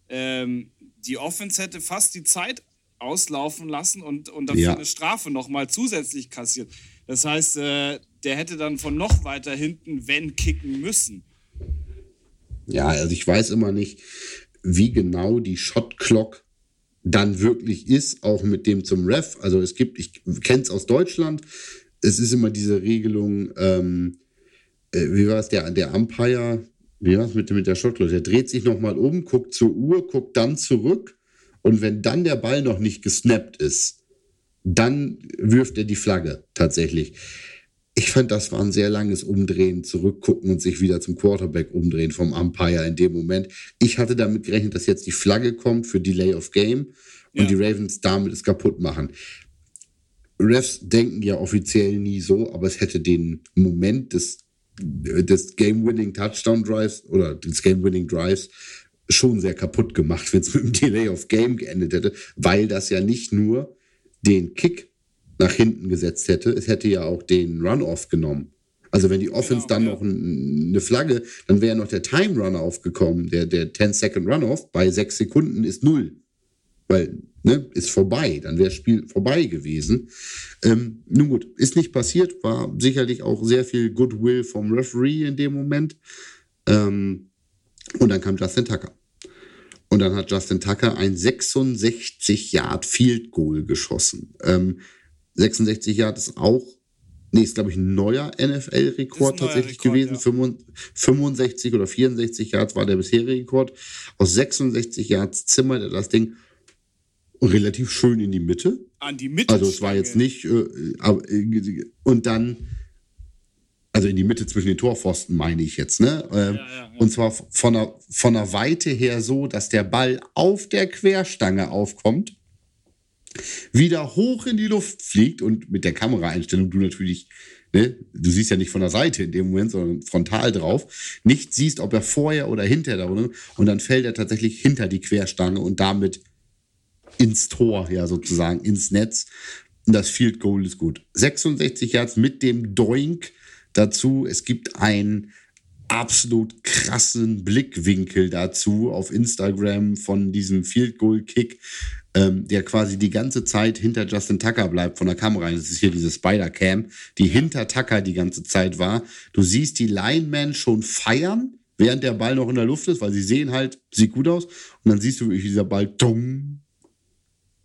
ähm, die Offense hätte fast die Zeit auslaufen lassen und, und dafür ja. eine Strafe nochmal zusätzlich kassiert. Das heißt, äh, der hätte dann von noch weiter hinten, wenn, kicken müssen.
Ja, also ich weiß immer nicht, wie genau die Shot Clock dann wirklich ist, auch mit dem zum Ref. Also es gibt, ich kenne es aus Deutschland, es ist immer diese Regelung, ähm, äh, wie war es, der, der Umpire, wie war es mit, mit der Shot Clock? Der dreht sich nochmal um, guckt zur Uhr, guckt dann zurück und wenn dann der Ball noch nicht gesnappt ist, dann wirft er die Flagge tatsächlich ich fand, das war ein sehr langes Umdrehen, zurückgucken und sich wieder zum Quarterback umdrehen vom Umpire in dem Moment. Ich hatte damit gerechnet, dass jetzt die Flagge kommt für Delay of Game und ja. die Ravens damit es kaputt machen. Refs denken ja offiziell nie so, aber es hätte den Moment des, des Game-Winning Touchdown Drives oder des Game-Winning Drives schon sehr kaputt gemacht, wenn es mit dem Delay of Game geendet hätte, weil das ja nicht nur den Kick nach hinten gesetzt hätte. Es hätte ja auch den Runoff genommen. Also wenn die Offense genau, dann ja. noch ein, eine Flagge, dann wäre noch der Time Runner aufgekommen. Der, der 10-Second Runoff bei sechs Sekunden ist null. Weil, ne, ist vorbei. Dann wäre das Spiel vorbei gewesen. Ähm, nun gut, ist nicht passiert. War sicherlich auch sehr viel Goodwill vom Referee in dem Moment. Ähm, und dann kam Justin Tucker. Und dann hat Justin Tucker ein 66 Yard Field Goal geschossen. Ähm, 66 Yard ist auch nee, ist glaube ich ein neuer NFL-Rekord tatsächlich Rekord, gewesen. Ja. 65 oder 64 Yards war der bisherige Rekord. Aus 66 Yards zimmert er das Ding relativ schön in die Mitte.
An die Mitte.
Also es war jetzt nicht, äh, äh, und dann, also in die Mitte zwischen den Torpfosten meine ich jetzt, ne? Ähm, ja, ja, ja. Und zwar von der, von der Weite her so, dass der Ball auf der Querstange aufkommt, wieder hoch in die Luft fliegt und mit der Kameraeinstellung du natürlich Ne? Du siehst ja nicht von der Seite in dem Moment, sondern frontal drauf. Nicht siehst, ob er vorher oder hinter da und dann fällt er tatsächlich hinter die Querstange und damit ins Tor, ja, sozusagen, ins Netz. Und das Field Goal ist gut. 66 Yards mit dem Doink dazu. Es gibt einen absolut krassen Blickwinkel dazu auf Instagram von diesem Field Goal Kick, ähm, der quasi die ganze Zeit hinter Justin Tucker bleibt von der Kamera. Das ist hier diese Spider Cam, die hinter Tucker die ganze Zeit war. Du siehst die Linemen schon feiern, während der Ball noch in der Luft ist, weil sie sehen halt, sieht gut aus. Und dann siehst du, wie dieser Ball dumm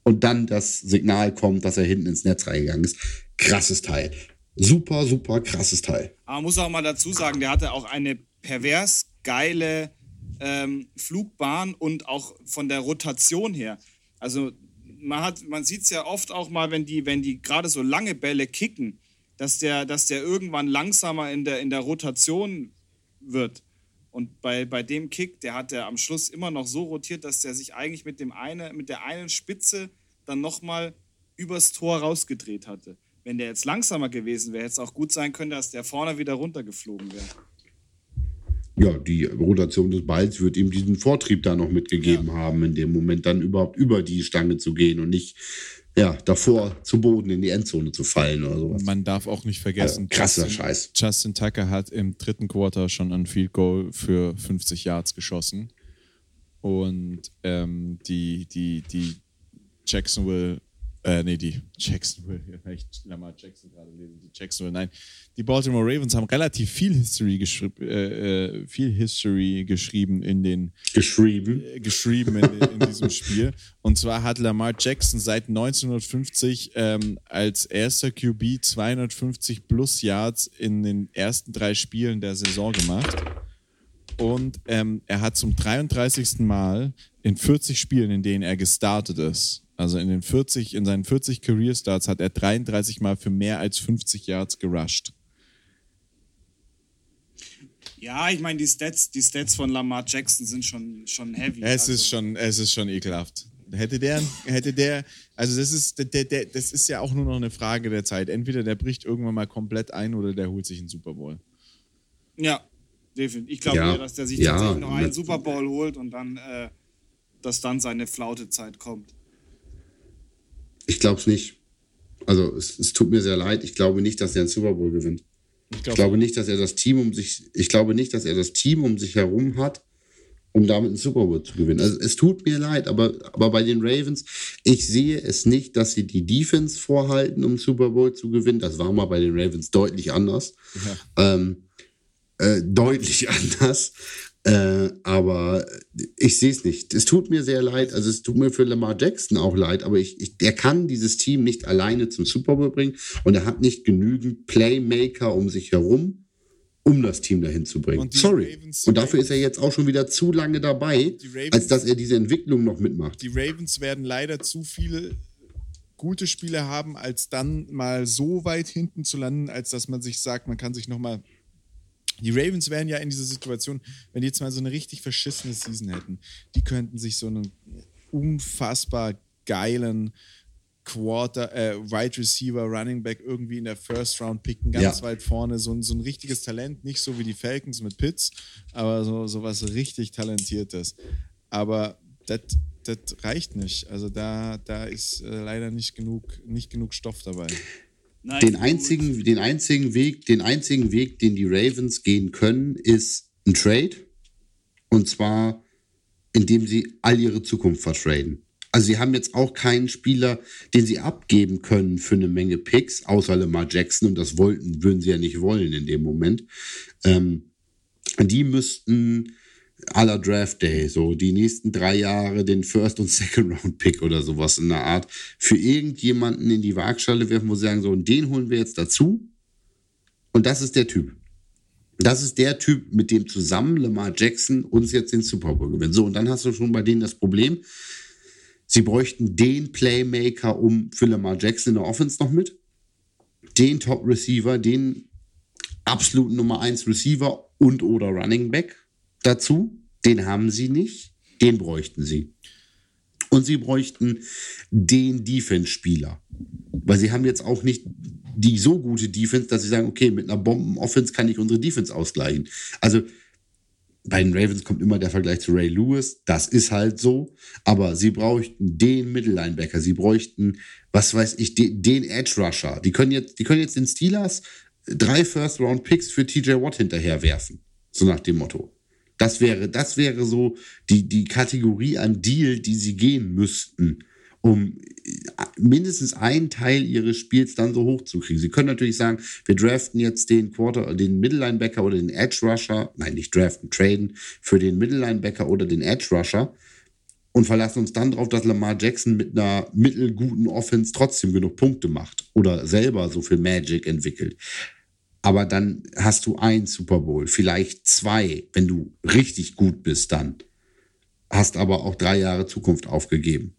und dann das Signal kommt, dass er hinten ins Netz reingegangen ist. Krasses Teil. Super, super krasses Teil.
Aber man muss auch mal dazu sagen, der hatte auch eine pervers geile ähm, Flugbahn und auch von der Rotation her. Also man, man sieht es ja oft auch mal, wenn die, wenn die gerade so lange Bälle kicken, dass der, dass der irgendwann langsamer in der, in der Rotation wird. Und bei, bei dem Kick, der hat er am Schluss immer noch so rotiert, dass der sich eigentlich mit, dem eine, mit der einen Spitze dann nochmal übers Tor rausgedreht hatte. Wenn der jetzt langsamer gewesen wäre, hätte es auch gut sein können, dass der vorne wieder runtergeflogen wäre.
Ja, die Rotation des Balls wird ihm diesen Vortrieb da noch mitgegeben ja. haben, in dem Moment dann überhaupt über die Stange zu gehen und nicht ja, davor zu Boden in die Endzone zu fallen oder sowas.
Man darf auch nicht vergessen,
also, krasser
Justin,
Scheiß.
Justin Tucker hat im dritten Quarter schon ein Field Goal für 50 Yards geschossen. Und ähm, die, die, die Jacksonville äh, nee, die Jacksonville, ja, ich Lamar Jackson gerade lesen, die Jacksonville, nein. Die Baltimore Ravens haben relativ viel History, geschri äh, äh, viel History geschrieben in den.
Geschrieben.
Äh, geschrieben in, in, diesem Spiel. Und zwar hat Lamar Jackson seit 1950 ähm, als erster QB 250 plus Yards in den ersten drei Spielen der Saison gemacht. Und ähm, er hat zum 33. Mal in 40 Spielen, in denen er gestartet ist, also in den 40, in seinen 40 Career Starts hat er 33 Mal für mehr als 50 Yards gerusht.
Ja, ich meine, die Stats, die Stats von Lamar Jackson sind schon, schon heavy.
Es also. ist schon, es ist schon ekelhaft. Hätte der, hätte der, also das ist, der, der, das ist ja auch nur noch eine Frage der Zeit. Entweder der bricht irgendwann mal komplett ein oder der holt sich einen Super Bowl.
Ja, definitiv. Ich glaube ja, dass der sich ja, tatsächlich noch einen Super Bowl holt und dann, äh, dass dann seine Flautezeit kommt.
Ich glaube es nicht. Also es, es, tut mir sehr leid. Ich glaube nicht, dass er einen Super Bowl gewinnt. Ich, glaub, ich glaube nicht, dass er das Team um sich, ich glaube nicht, dass er das Team um sich herum hat, um damit einen Super Bowl zu gewinnen. Also es tut mir leid, aber, aber bei den Ravens, ich sehe es nicht, dass sie die Defense vorhalten, um Super Bowl zu gewinnen. Das war mal bei den Ravens deutlich anders. Ja. Ähm, äh, deutlich anders. Äh, aber ich sehe es nicht. Es tut mir sehr leid. Also es tut mir für Lamar Jackson auch leid, aber ich, ich, er kann dieses Team nicht alleine zum Super Bowl bringen und er hat nicht genügend Playmaker um sich herum, um das Team dahin zu bringen. Und Sorry. Ravens, und dafür ist er jetzt auch schon wieder zu lange dabei, Ravens, als dass er diese Entwicklung noch mitmacht.
Die Ravens werden leider zu viele gute Spiele haben, als dann mal so weit hinten zu landen, als dass man sich sagt, man kann sich noch mal die Ravens wären ja in dieser Situation, wenn die jetzt mal so eine richtig verschissene Season hätten, die könnten sich so einen unfassbar geilen Quarter, äh, Wide Receiver, Running Back irgendwie in der First Round picken, ganz ja. weit vorne. So ein, so ein richtiges Talent, nicht so wie die Falcons mit Pitts, aber so, so was richtig Talentiertes. Aber das reicht nicht. Also da, da ist äh, leider nicht genug, nicht genug Stoff dabei.
Nein, den einzigen, den einzigen Weg, den einzigen Weg, den die Ravens gehen können, ist ein Trade. Und zwar, indem sie all ihre Zukunft vertraden. Also sie haben jetzt auch keinen Spieler, den sie abgeben können für eine Menge Picks, außer Lamar Jackson. Und das wollten, würden sie ja nicht wollen in dem Moment. Ähm, die müssten aller Draft Day, so die nächsten drei Jahre den First- und Second-Round-Pick oder sowas in der Art für irgendjemanden in die Waagschale werfen, wo sie sagen, so, und den holen wir jetzt dazu. Und das ist der Typ. Das ist der Typ, mit dem zusammen Lamar Jackson uns jetzt den Super Bowl gewinnt. So, und dann hast du schon bei denen das Problem, sie bräuchten den Playmaker um für Lamar Jackson in der Offense noch mit, den Top Receiver, den absoluten Nummer 1 Receiver und oder Running Back dazu. Den haben sie nicht, den bräuchten sie. Und sie bräuchten den Defense-Spieler. Weil sie haben jetzt auch nicht die so gute Defense, dass sie sagen, okay, mit einer Bomben-Offense kann ich unsere Defense ausgleichen. Also bei den Ravens kommt immer der Vergleich zu Ray Lewis. Das ist halt so. Aber sie bräuchten den Mittellinebacker. Sie bräuchten, was weiß ich, den, den Edge Rusher. Die können jetzt, die können jetzt den Steelers drei First Round Picks für TJ Watt hinterherwerfen. So nach dem Motto. Das wäre, das wäre so die, die Kategorie an Deal, die sie gehen müssten, um mindestens einen Teil ihres Spiels dann so hoch zu kriegen. Sie können natürlich sagen, wir draften jetzt den Quarter, den Mittellinebacker oder den Edge Rusher, nein, nicht draften, traden für den Mittellinebacker oder den Edge Rusher und verlassen uns dann darauf, dass Lamar Jackson mit einer mittelguten Offense trotzdem genug Punkte macht oder selber so viel Magic entwickelt aber dann hast du ein Super Bowl, vielleicht zwei, wenn du richtig gut bist dann. Hast aber auch drei Jahre Zukunft aufgegeben.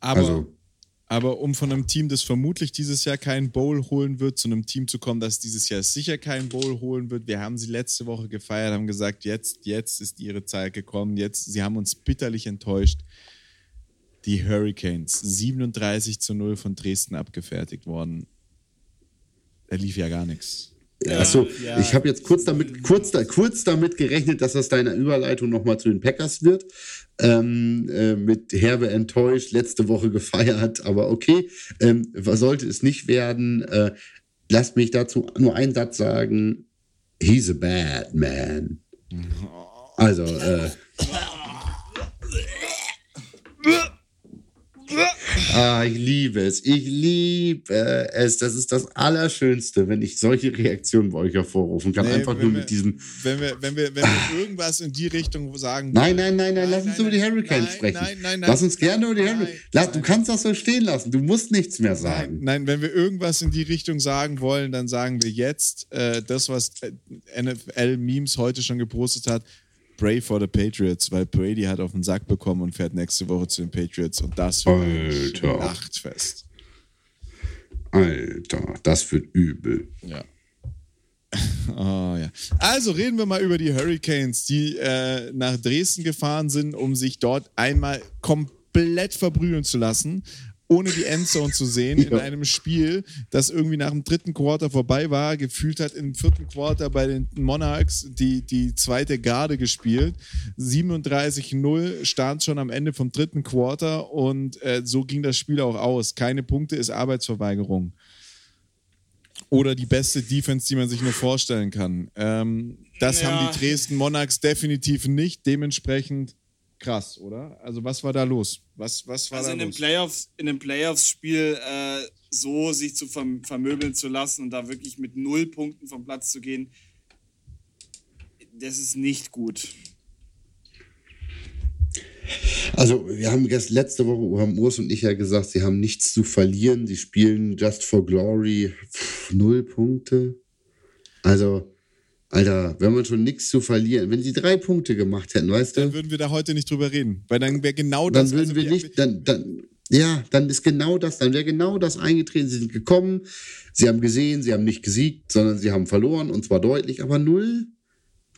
Aber, also, aber um von einem Team, das vermutlich dieses Jahr keinen Bowl holen wird, zu einem Team zu kommen, das dieses Jahr sicher keinen Bowl holen wird. Wir haben sie letzte Woche gefeiert, haben gesagt, jetzt, jetzt ist ihre Zeit gekommen. Jetzt, sie haben uns bitterlich enttäuscht. Die Hurricanes, 37 zu 0 von Dresden abgefertigt worden da lief ja gar nichts.
Ja, Achso, ja. ich habe jetzt kurz damit, kurz, kurz damit gerechnet, dass das deine Überleitung nochmal zu den Packers wird. Ähm, äh, mit Herbe enttäuscht, letzte Woche gefeiert, aber okay, ähm, sollte es nicht werden. Äh, lasst mich dazu nur einen Satz sagen. He's a bad man. Also, äh, Ah, ich liebe es. Ich liebe es. Das ist das Allerschönste, wenn ich solche Reaktionen bei euch hervorrufen kann. Nee, Einfach nur wir, mit diesem.
Wenn wir, wenn, wir, wenn wir irgendwas in die Richtung sagen.
Nein, nein, nein, nein, lass uns über die Hurricanes nein, sprechen. Nein, nein, nein. Lass uns gerne über die Hurricanes. Du kannst das so stehen lassen. Du musst nichts mehr sagen.
Nein, wenn wir irgendwas in die Richtung sagen wollen, dann sagen wir jetzt äh, das, was äh, NFL Memes heute schon gepostet hat. Pray for the Patriots, weil Brady hat auf den Sack bekommen und fährt nächste Woche zu den Patriots und das wird Alter. Nachtfest.
Alter, das wird übel.
Ja. Oh, ja. Also reden wir mal über die Hurricanes, die äh, nach Dresden gefahren sind, um sich dort einmal komplett verbrühen zu lassen ohne die Endzone zu sehen ja. in einem Spiel, das irgendwie nach dem dritten Quarter vorbei war. Gefühlt hat im vierten Quarter bei den Monarchs die, die zweite Garde gespielt. 37-0 stand schon am Ende vom dritten Quarter und äh, so ging das Spiel auch aus. Keine Punkte ist Arbeitsverweigerung. Oder die beste Defense, die man sich nur vorstellen kann. Ähm, das ja. haben die Dresden Monarchs definitiv nicht. Dementsprechend krass, oder? Also was war da los? Was, was war
also
da
in
los?
Dem Playoffs, in einem Playoffs-Spiel äh, so sich zu vermöbeln zu lassen und da wirklich mit null Punkten vom Platz zu gehen, das ist nicht gut.
Also, wir haben erst letzte Woche, haben Urs und ich ja gesagt, sie haben nichts zu verlieren. Sie spielen just for glory. Pff, null Punkte. Also, Alter, wenn man schon nichts zu verlieren, wenn sie drei Punkte gemacht hätten, weißt
du?
Dann
würden wir da heute nicht drüber reden, weil dann wäre genau das.
Dann würden also wir nicht, dann, dann, ja, dann ist genau das, dann wäre genau das eingetreten. Sie sind gekommen, sie haben gesehen, sie haben nicht gesiegt, sondern sie haben verloren und zwar deutlich, aber null?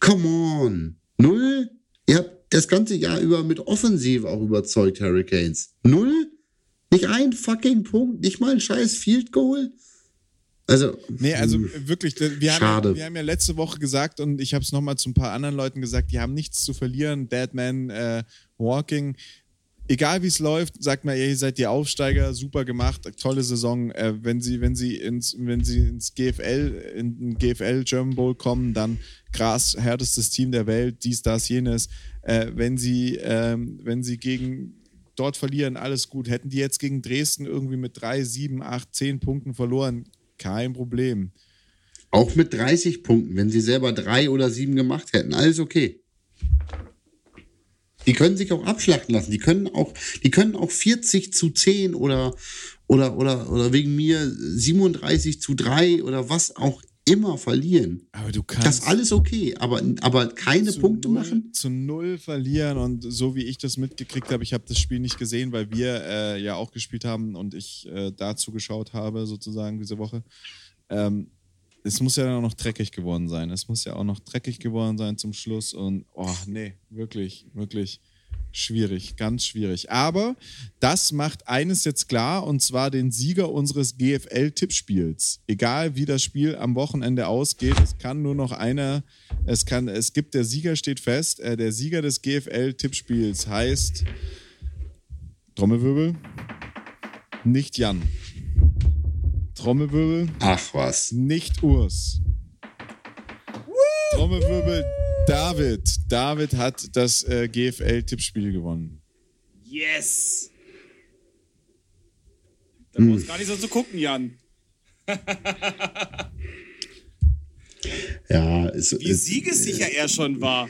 Come on. Null? Ihr habt das ganze Jahr über mit Offensive auch überzeugt, Hurricanes. Null? Nicht ein fucking Punkt, nicht mal ein scheiß Field Goal? Also,
nee, also wirklich, wir haben, ja, wir haben ja letzte Woche gesagt und ich habe es nochmal zu ein paar anderen Leuten gesagt, die haben nichts zu verlieren. Deadman äh, Walking. Egal wie es läuft, sagt mal, ihr seid die Aufsteiger, super gemacht, tolle Saison. Äh, wenn sie, wenn sie ins, wenn sie ins GFL, in den GFL German Bowl kommen, dann krass, härtestes Team der Welt, dies, das, jenes. Äh, wenn sie, ähm, wenn sie gegen dort verlieren, alles gut. Hätten die jetzt gegen Dresden irgendwie mit drei, sieben, acht, zehn Punkten verloren, kein Problem.
Auch mit 30 Punkten, wenn sie selber drei oder sieben gemacht hätten, alles okay. Die können sich auch abschlachten lassen. Die können auch, die können auch 40 zu 10 oder, oder, oder, oder wegen mir 37 zu 3 oder was auch immer verlieren.
Aber du kannst.
Das ist alles okay, aber, aber keine Punkte
null,
machen.
Zu null verlieren und so wie ich das mitgekriegt habe, ich habe das Spiel nicht gesehen, weil wir äh, ja auch gespielt haben und ich äh, dazu geschaut habe, sozusagen diese Woche. Ähm, es muss ja dann auch noch dreckig geworden sein. Es muss ja auch noch dreckig geworden sein zum Schluss und, oh, nee, wirklich, wirklich schwierig, ganz schwierig. Aber das macht eines jetzt klar und zwar den Sieger unseres GFL-Tippspiels. Egal wie das Spiel am Wochenende ausgeht, es kann nur noch einer, es kann, es gibt, der Sieger steht fest. Äh, der Sieger des GFL-Tippspiels heißt Trommelwirbel, nicht Jan. Trommelwirbel.
Ach was.
Nicht Urs. Trommelwirbel David. David hat das äh, GFL-Tippspiel gewonnen.
Yes! Da hm. brauchst gar nicht so zu gucken, Jan.
ja, es,
Wie siegessicher er schon war.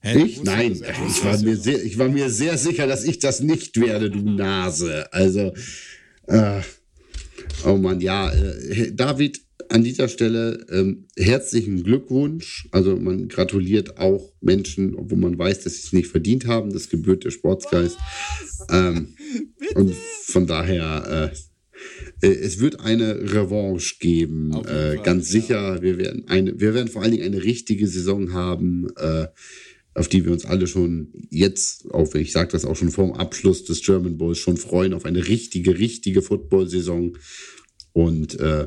Hä, ich? Nein, ich war, mir sehr, ich war mir sehr sicher, dass ich das nicht werde, du Nase. Also, äh, oh Mann, ja, äh, David, an dieser Stelle ähm, herzlichen Glückwunsch. Also man gratuliert auch Menschen, obwohl man weiß, dass sie es nicht verdient haben. Das gebührt der Sportsgeist. Ähm, und von daher, äh, äh, es wird eine Revanche geben, äh, ganz ja. sicher. Wir werden, eine, wir werden vor allen Dingen eine richtige Saison haben, äh, auf die wir uns alle schon jetzt, auch wenn ich sage das auch schon vor dem Abschluss des German Bowls, schon freuen auf eine richtige, richtige Football-Saison. Und äh,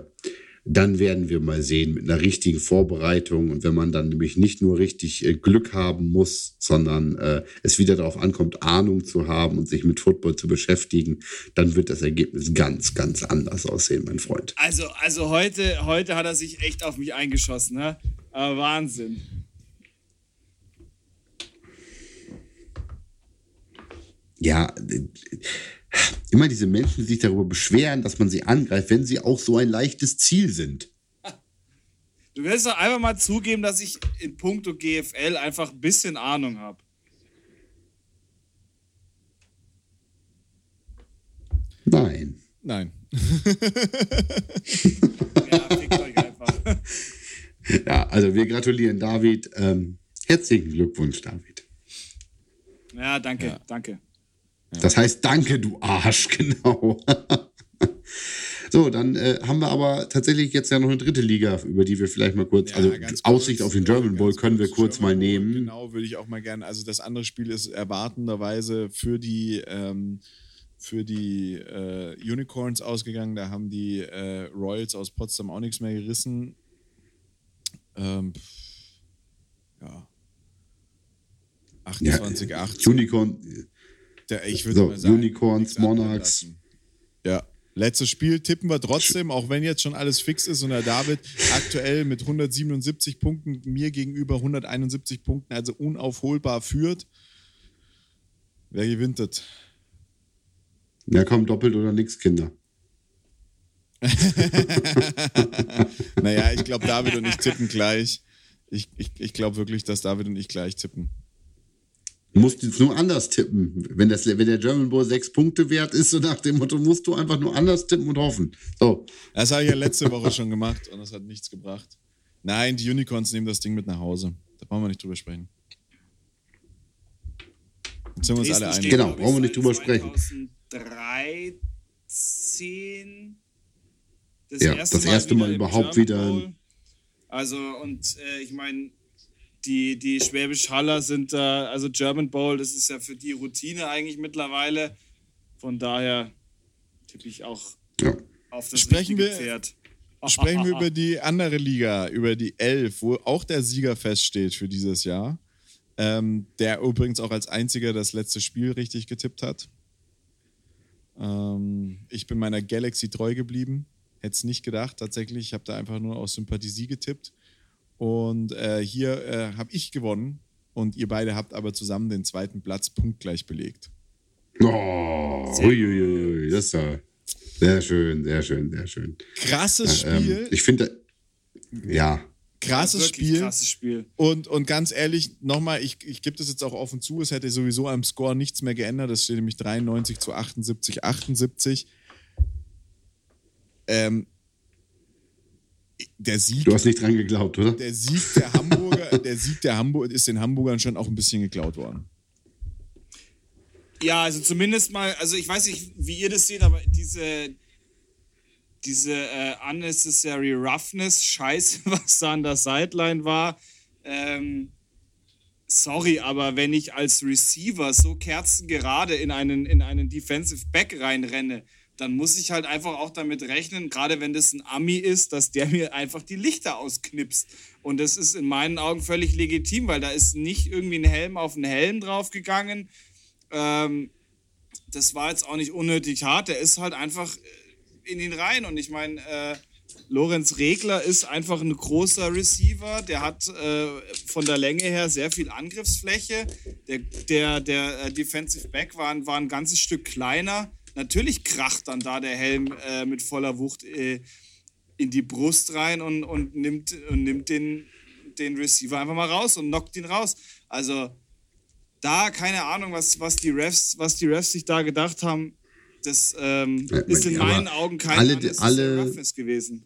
dann werden wir mal sehen mit einer richtigen Vorbereitung und wenn man dann nämlich nicht nur richtig äh, Glück haben muss, sondern äh, es wieder darauf ankommt, Ahnung zu haben und sich mit Football zu beschäftigen, dann wird das Ergebnis ganz, ganz anders aussehen, mein Freund.
Also, also heute, heute hat er sich echt auf mich eingeschossen, ne? Aber Wahnsinn.
Ja, äh, immer diese Menschen, die sich darüber beschweren, dass man sie angreift, wenn sie auch so ein leichtes Ziel sind.
Du willst doch einfach mal zugeben, dass ich in puncto GFL einfach ein bisschen Ahnung habe.
Nein.
Nein.
ja, fickt euch einfach. Ja, also wir gratulieren David. Ähm, herzlichen Glückwunsch, David.
Ja, danke, ja. danke.
Das heißt, danke, du Arsch, genau. so, dann äh, haben wir aber tatsächlich jetzt ja noch eine dritte Liga, über die wir vielleicht mal kurz, ja, also Aussicht kurz, auf den German Bowl können wir kurz mal nehmen.
Genau, würde ich auch mal gerne. Also das andere Spiel ist erwartenderweise für die ähm, für die äh, Unicorns ausgegangen. Da haben die äh, Royals aus Potsdam auch nichts mehr gerissen. Ähm, ja. 28, ja, 18.
Unicorn,
der, ich würde so,
mal sagen, Unicorns, Monarchs.
Ja. Letztes Spiel tippen wir trotzdem, auch wenn jetzt schon alles fix ist und der David aktuell mit 177 Punkten mir gegenüber 171 Punkten, also unaufholbar führt. Wer gewinnt das?
Ja, komm, doppelt oder nix, Kinder.
naja, ich glaube, David und ich tippen gleich. Ich, ich, ich glaube wirklich, dass David und ich gleich tippen.
Du musst jetzt nur anders tippen. Wenn, das, wenn der German Bowl sechs Punkte wert ist, so nach dem Motto, musst du einfach nur anders tippen und hoffen. So.
Das habe ich ja letzte Woche schon gemacht und das hat nichts gebracht. Nein, die Unicorns nehmen das Ding mit nach Hause. Da brauchen wir nicht drüber sprechen. Jetzt sind wir uns alle einig.
Genau, brauchen wir nicht drüber sprechen.
2013
das ja, erste das erste Mal, Mal überhaupt wieder.
Also, und äh, ich meine, die, die Schwäbisch Haller sind da, also German Bowl, das ist ja für die Routine eigentlich mittlerweile. Von daher tippe ich auch ja. auf das
sprechen wir, Pferd. Sprechen wir über die andere Liga, über die Elf, wo auch der Sieger feststeht für dieses Jahr. Ähm, der übrigens auch als einziger das letzte Spiel richtig getippt hat. Ähm, ich bin meiner Galaxy treu geblieben. Hätte es nicht gedacht, tatsächlich. Ich habe da einfach nur aus Sympathie getippt. Und äh, hier äh, habe ich gewonnen und ihr beide habt aber zusammen den zweiten Platz punktgleich belegt.
Oh, uiuiui, das ist ja sehr schön, sehr schön, sehr schön.
Krasses äh, ähm, Spiel.
ich finde, ja.
Krasses Spiel.
krasses Spiel.
Und, und ganz ehrlich, nochmal, ich, ich gebe das jetzt auch offen zu, es hätte sowieso am Score nichts mehr geändert. Es steht nämlich 93 zu 78, 78. Ähm, der Sieg.
Du hast nicht dran geglaubt, oder?
Der Sieg der Hamburger, der Sieg der Hamburg ist den Hamburgern schon auch ein bisschen geklaut worden.
Ja, also zumindest mal, also ich weiß nicht, wie ihr das seht, aber diese, diese äh, unnecessary roughness Scheiße, was da an der Sideline war, ähm, sorry, aber wenn ich als Receiver so kerzengerade in einen, in einen Defensive Back reinrenne, dann muss ich halt einfach auch damit rechnen, gerade wenn das ein Ami ist, dass der mir einfach die Lichter ausknipst. Und das ist in meinen Augen völlig legitim, weil da ist nicht irgendwie ein Helm auf einen Helm draufgegangen. Ähm, das war jetzt auch nicht unnötig hart. Der ist halt einfach äh, in ihn rein. Und ich meine, äh, Lorenz Regler ist einfach ein großer Receiver. Der hat äh, von der Länge her sehr viel Angriffsfläche. Der, der, der äh, Defensive Back war, war ein ganzes Stück kleiner natürlich kracht dann da der Helm äh, mit voller Wucht äh, in die Brust rein und, und nimmt, und nimmt den, den Receiver einfach mal raus und knockt ihn raus. Also da keine Ahnung, was, was, die, Refs, was die Refs sich da gedacht haben. Das ähm, ja, ist in meinen Augen kein
alle, alle, gewesen.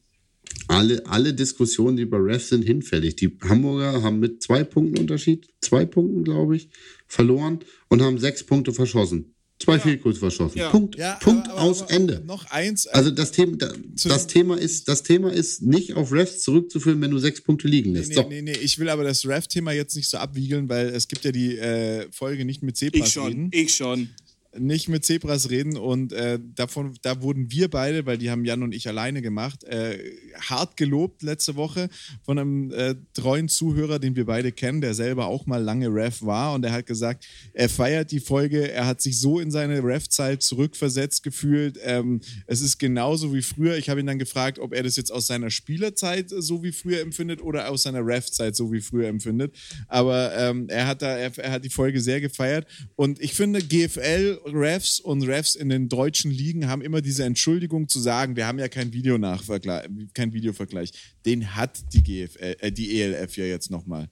Alle, alle Diskussionen über Refs sind hinfällig. Die Hamburger haben mit zwei Punkten Unterschied, zwei Punkten, glaube ich, verloren und haben sechs Punkte verschossen. Zwei ja. Fehlkurs verschossen. Ja. Punkt. Ja, Punkt aber, aber, aus aber Ende.
Noch eins.
Also das Thema, das Thema ist, das Thema ist nicht auf Refs zurückzuführen, wenn du sechs Punkte liegen lässt.
Nee, nee, so. nee, nee. Ich will aber das Ref-Thema jetzt nicht so abwiegeln, weil es gibt ja die äh, Folge nicht mit Zebras
Ich schon,
reden.
ich schon
nicht mit Zebras reden und äh, davon, da wurden wir beide, weil die haben Jan und ich alleine gemacht, äh, hart gelobt letzte Woche von einem äh, treuen Zuhörer, den wir beide kennen, der selber auch mal lange Ref war und er hat gesagt, er feiert die Folge, er hat sich so in seine Ref-Zeit zurückversetzt gefühlt. Ähm, es ist genauso wie früher. Ich habe ihn dann gefragt, ob er das jetzt aus seiner Spielerzeit so wie früher empfindet oder aus seiner Ref-Zeit so wie früher empfindet. Aber ähm, er hat da, er, er hat die Folge sehr gefeiert und ich finde GFL Refs und Refs in den deutschen Ligen haben immer diese Entschuldigung zu sagen, wir haben ja kein Videonachvergleich, kein Videovergleich. Den hat die GFL, äh, die ELF ja jetzt nochmal.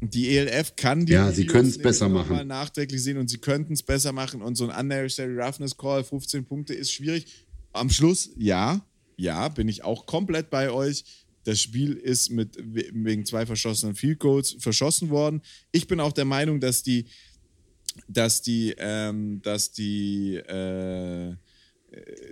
Die ELF kann die
Ja, Videos sie können es besser machen.
Nachträglich sehen und sie könnten es besser machen und so ein Unnecessary Roughness Call 15 Punkte ist schwierig. Am Schluss ja, ja, bin ich auch komplett bei euch. Das Spiel ist mit wegen zwei verschossenen Field Goals verschossen worden. Ich bin auch der Meinung, dass die dass die, ähm, dass die äh,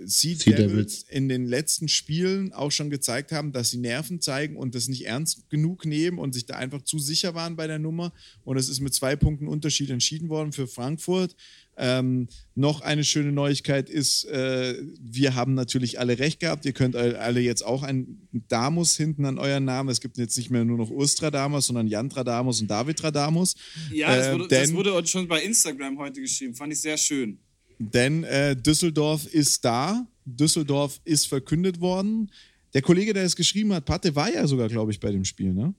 Sea, sea Devils, Devils in den letzten Spielen auch schon gezeigt haben, dass sie Nerven zeigen und das nicht ernst genug nehmen und sich da einfach zu sicher waren bei der Nummer. Und es ist mit zwei Punkten Unterschied entschieden worden für Frankfurt. Ähm, noch eine schöne Neuigkeit ist, äh, wir haben natürlich alle recht gehabt. Ihr könnt alle jetzt auch ein Damus hinten an euren Namen. Es gibt jetzt nicht mehr nur noch Urstradamus, sondern Jantradamus und Davidradamus.
Ja, das, äh, wurde, das wurde uns schon bei Instagram heute geschrieben. Fand ich sehr schön.
Denn äh, Düsseldorf ist da. Düsseldorf ist verkündet worden. Der Kollege, der es geschrieben hat, Patte, war ja sogar, glaube ich, bei dem Spiel, ne?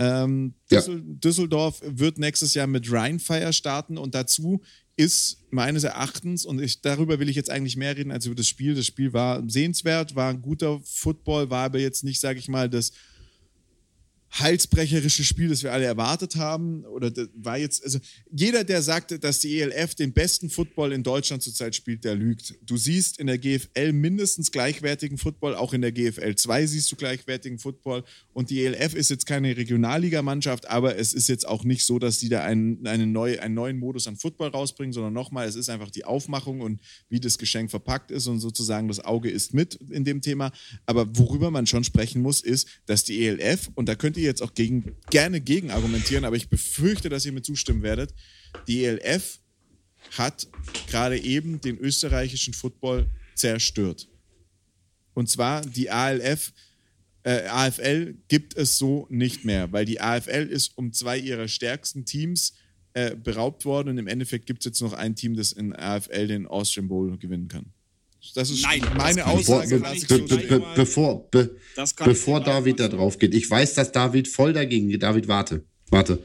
Ähm, Düssel ja. Düsseldorf wird nächstes Jahr mit Rheinfire starten und dazu ist meines Erachtens, und ich, darüber will ich jetzt eigentlich mehr reden als über das Spiel. Das Spiel war sehenswert, war ein guter Football, war aber jetzt nicht, sage ich mal, das heilsbrecherische Spiel, das wir alle erwartet haben. Oder war jetzt, also jeder, der sagte, dass die ELF den besten Football in Deutschland zurzeit spielt, der lügt. Du siehst in der GFL mindestens gleichwertigen Football, auch in der GFL 2 siehst du gleichwertigen Football. Und die ELF ist jetzt keine Regionalligamannschaft, aber es ist jetzt auch nicht so, dass die da einen, eine neue, einen neuen Modus an Football rausbringen, sondern nochmal, es ist einfach die Aufmachung und wie das Geschenk verpackt ist und sozusagen das Auge ist mit in dem Thema. Aber worüber man schon sprechen muss, ist, dass die ELF, und da könnt ihr jetzt auch gegen, gerne gegen argumentieren, aber ich befürchte, dass ihr mir zustimmen werdet. Die ELF hat gerade eben den österreichischen Football zerstört. Und zwar die ALF, äh, AFL gibt es so nicht mehr, weil die AFL ist um zwei ihrer stärksten Teams äh, beraubt worden und im Endeffekt gibt es jetzt noch ein Team, das in AFL den Austrian Bowl gewinnen kann. Das ist Nein, meine Aussage.
Be be be bevor bevor David da drauf geht. Ich weiß, dass David voll dagegen geht. David, warte. Warte.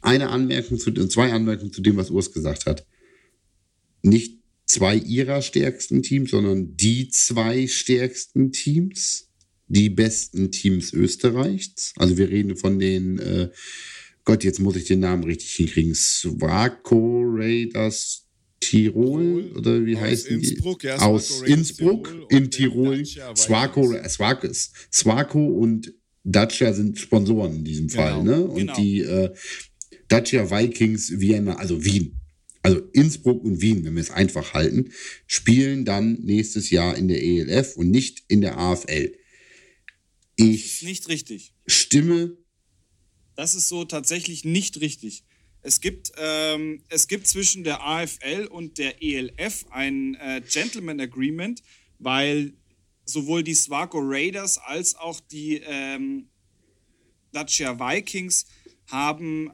Eine Anmerkung zu, zwei Anmerkungen zu dem, was Urs gesagt hat. Nicht zwei ihrer stärksten Teams, sondern die zwei stärksten Teams. Die besten Teams Österreichs. Also wir reden von den, äh, Gott, jetzt muss ich den Namen richtig hinkriegen. Swaco Raiders Tirol oder wie
aus
heißen
Innsbruck,
die?
Ja,
aus Innsbruck in Tirol. Swaco, Swaco, Swaco und Dacia sind Sponsoren in diesem Fall. Genau, ne? Und genau. die äh, Dacia Vikings Vienna, also Wien, also Innsbruck und Wien, wenn wir es einfach halten, spielen dann nächstes Jahr in der ELF und nicht in der AFL. Ich
nicht richtig.
Stimme.
Das ist so tatsächlich nicht richtig. Es gibt, ähm, es gibt zwischen der AFL und der ELF ein äh, Gentleman Agreement, weil sowohl die Swaco Raiders als auch die ähm, Dacia Vikings haben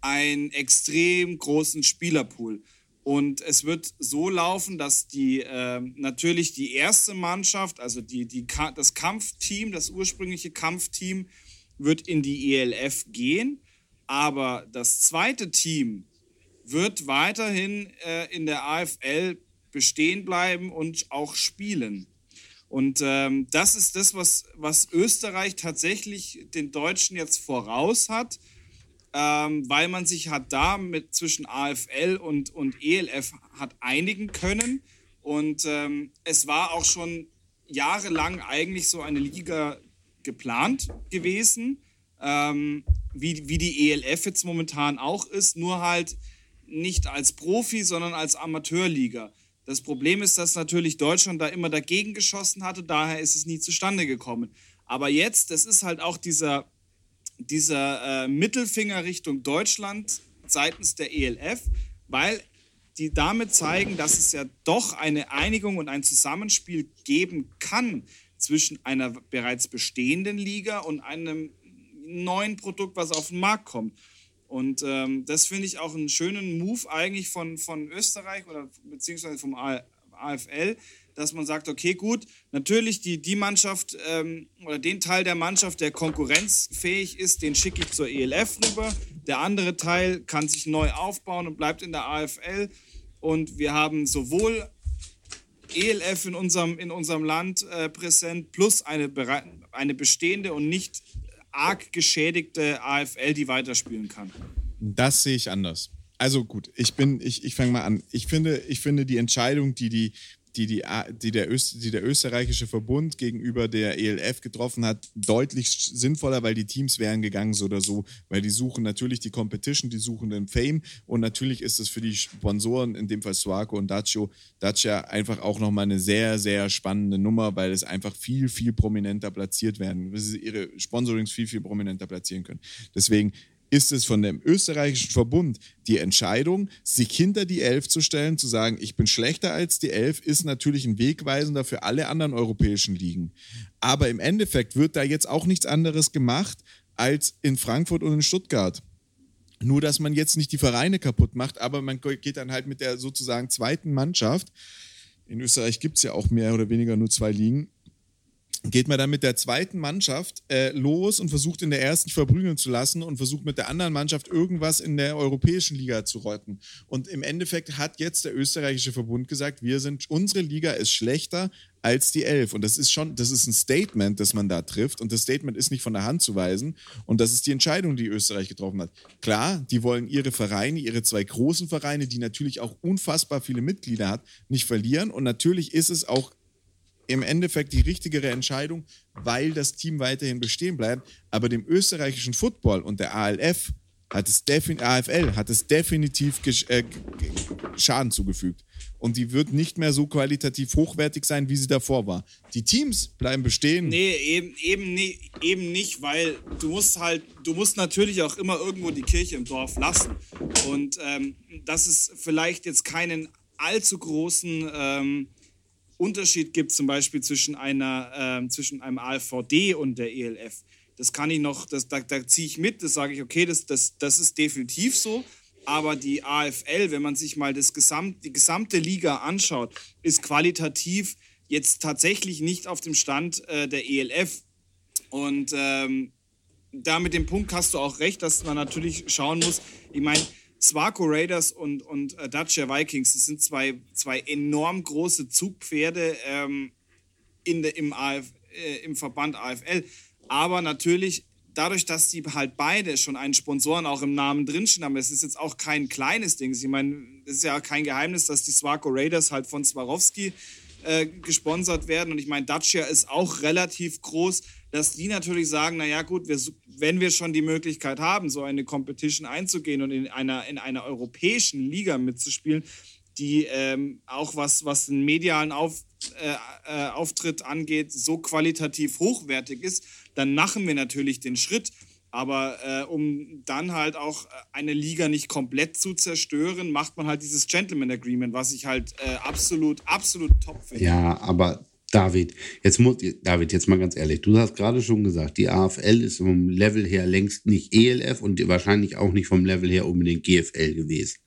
einen extrem großen Spielerpool. Und es wird so laufen, dass die äh, natürlich die erste Mannschaft, also die, die, das Kampfteam, das ursprüngliche Kampfteam, wird in die ELF gehen. Aber das zweite Team wird weiterhin äh, in der AFL bestehen bleiben und auch spielen. Und ähm, das ist das, was, was Österreich tatsächlich den Deutschen jetzt voraus hat ähm, weil man sich hat da mit zwischen AFL und, und ELF hat einigen können. Und ähm, es war auch schon jahrelang eigentlich so eine Liga geplant gewesen, ähm, wie, wie die ELF jetzt momentan auch ist, nur halt nicht als Profi, sondern als Amateurliga. Das Problem ist, dass natürlich Deutschland da immer dagegen geschossen hatte, daher ist es nie zustande gekommen. Aber jetzt, das ist halt auch dieser dieser äh, Mittelfinger Richtung Deutschland seitens der ELF, weil die damit zeigen, dass es ja doch eine Einigung und ein Zusammenspiel geben kann zwischen einer bereits bestehenden Liga und einem neuen Produkt, was auf den Markt kommt. Und ähm, das finde ich auch einen schönen Move eigentlich von, von Österreich oder beziehungsweise vom AFL, dass man sagt, okay, gut, natürlich die, die Mannschaft ähm, oder den Teil der Mannschaft, der konkurrenzfähig ist, den schicke ich zur ELF rüber. Der andere Teil kann sich neu aufbauen und bleibt in der AFL. Und wir haben sowohl ELF in unserem, in unserem Land äh, präsent, plus eine, eine bestehende und nicht arg geschädigte AFL, die weiterspielen kann.
Das sehe ich anders. Also gut, ich bin, ich, ich fange mal an. Ich finde, ich finde die Entscheidung, die die die, die, die, der Öst, die der österreichische Verbund gegenüber der ELF getroffen hat, deutlich sinnvoller, weil die Teams wären gegangen so oder so, weil die suchen natürlich die Competition, die suchen den Fame. Und natürlich ist es für die Sponsoren, in dem Fall Suaco und Dacio, Dacia einfach auch nochmal eine sehr, sehr spannende Nummer, weil es einfach viel, viel prominenter platziert werden, weil sie ihre Sponsorings viel, viel prominenter platzieren können. Deswegen ist es von dem österreichischen Verbund die Entscheidung, sich hinter die Elf zu stellen, zu sagen, ich bin schlechter als die Elf, ist natürlich ein Wegweisender für alle anderen europäischen Ligen. Aber im Endeffekt wird da jetzt auch nichts anderes gemacht als in Frankfurt und in Stuttgart. Nur, dass man jetzt nicht die Vereine kaputt macht, aber man geht dann halt mit der sozusagen zweiten Mannschaft. In Österreich gibt es ja auch mehr oder weniger nur zwei Ligen geht man dann mit der zweiten Mannschaft äh, los und versucht in der ersten verprügeln zu lassen und versucht mit der anderen Mannschaft irgendwas in der europäischen Liga zu retten. Und im Endeffekt hat jetzt der österreichische Verbund gesagt, wir sind, unsere Liga ist schlechter als die Elf. Und das ist schon, das ist ein Statement, das man da trifft. Und das Statement ist nicht von der Hand zu weisen. Und das ist die Entscheidung, die Österreich getroffen hat. Klar, die wollen ihre Vereine, ihre zwei großen Vereine, die natürlich auch unfassbar viele Mitglieder hat, nicht verlieren. Und natürlich ist es auch im Endeffekt die richtigere Entscheidung, weil das Team weiterhin bestehen bleibt. Aber dem österreichischen Football und der ALF hat es AFL hat es definitiv äh, Schaden zugefügt. Und die wird nicht mehr so qualitativ hochwertig sein, wie sie davor war. Die Teams bleiben bestehen.
Nee, eben, eben, nee, eben nicht, weil du musst halt, du musst natürlich auch immer irgendwo die Kirche im Dorf lassen. Und ähm, dass es vielleicht jetzt keinen allzu großen ähm, Unterschied gibt, zum Beispiel zwischen, einer, äh, zwischen einem AVD und der ELF. Das kann ich noch, das, da, da ziehe ich mit, das sage ich, okay, das, das, das ist definitiv so. Aber die AFL, wenn man sich mal das Gesamt, die gesamte Liga anschaut, ist qualitativ jetzt tatsächlich nicht auf dem Stand äh, der ELF. Und ähm, da mit dem Punkt hast du auch recht, dass man natürlich schauen muss. Ich meine, Swaco Raiders und, und äh, Dacia Vikings, das sind zwei, zwei enorm große Zugpferde ähm, in der, im, AF, äh, im Verband AFL. Aber natürlich, dadurch, dass die halt beide schon einen Sponsoren auch im Namen drinstehen haben, es ist jetzt auch kein kleines Ding. Ich meine, es ist ja kein Geheimnis, dass die Swarco Raiders halt von Swarovski äh, gesponsert werden. Und ich meine, Dacia ist auch relativ groß, dass die natürlich sagen, naja gut, wir, wenn wir schon die Möglichkeit haben, so eine Competition einzugehen und in einer, in einer europäischen Liga mitzuspielen, die ähm, auch was, was den medialen Auf, äh, äh, Auftritt angeht, so qualitativ hochwertig ist, dann machen wir natürlich den Schritt. Aber äh, um dann halt auch eine Liga nicht komplett zu zerstören, macht man halt dieses Gentleman Agreement, was ich halt äh, absolut, absolut top finde.
Ja, aber David, jetzt muss, David, jetzt mal ganz ehrlich, du hast gerade schon gesagt, die AFL ist vom Level her längst nicht ELF und wahrscheinlich auch nicht vom Level her unbedingt GFL gewesen.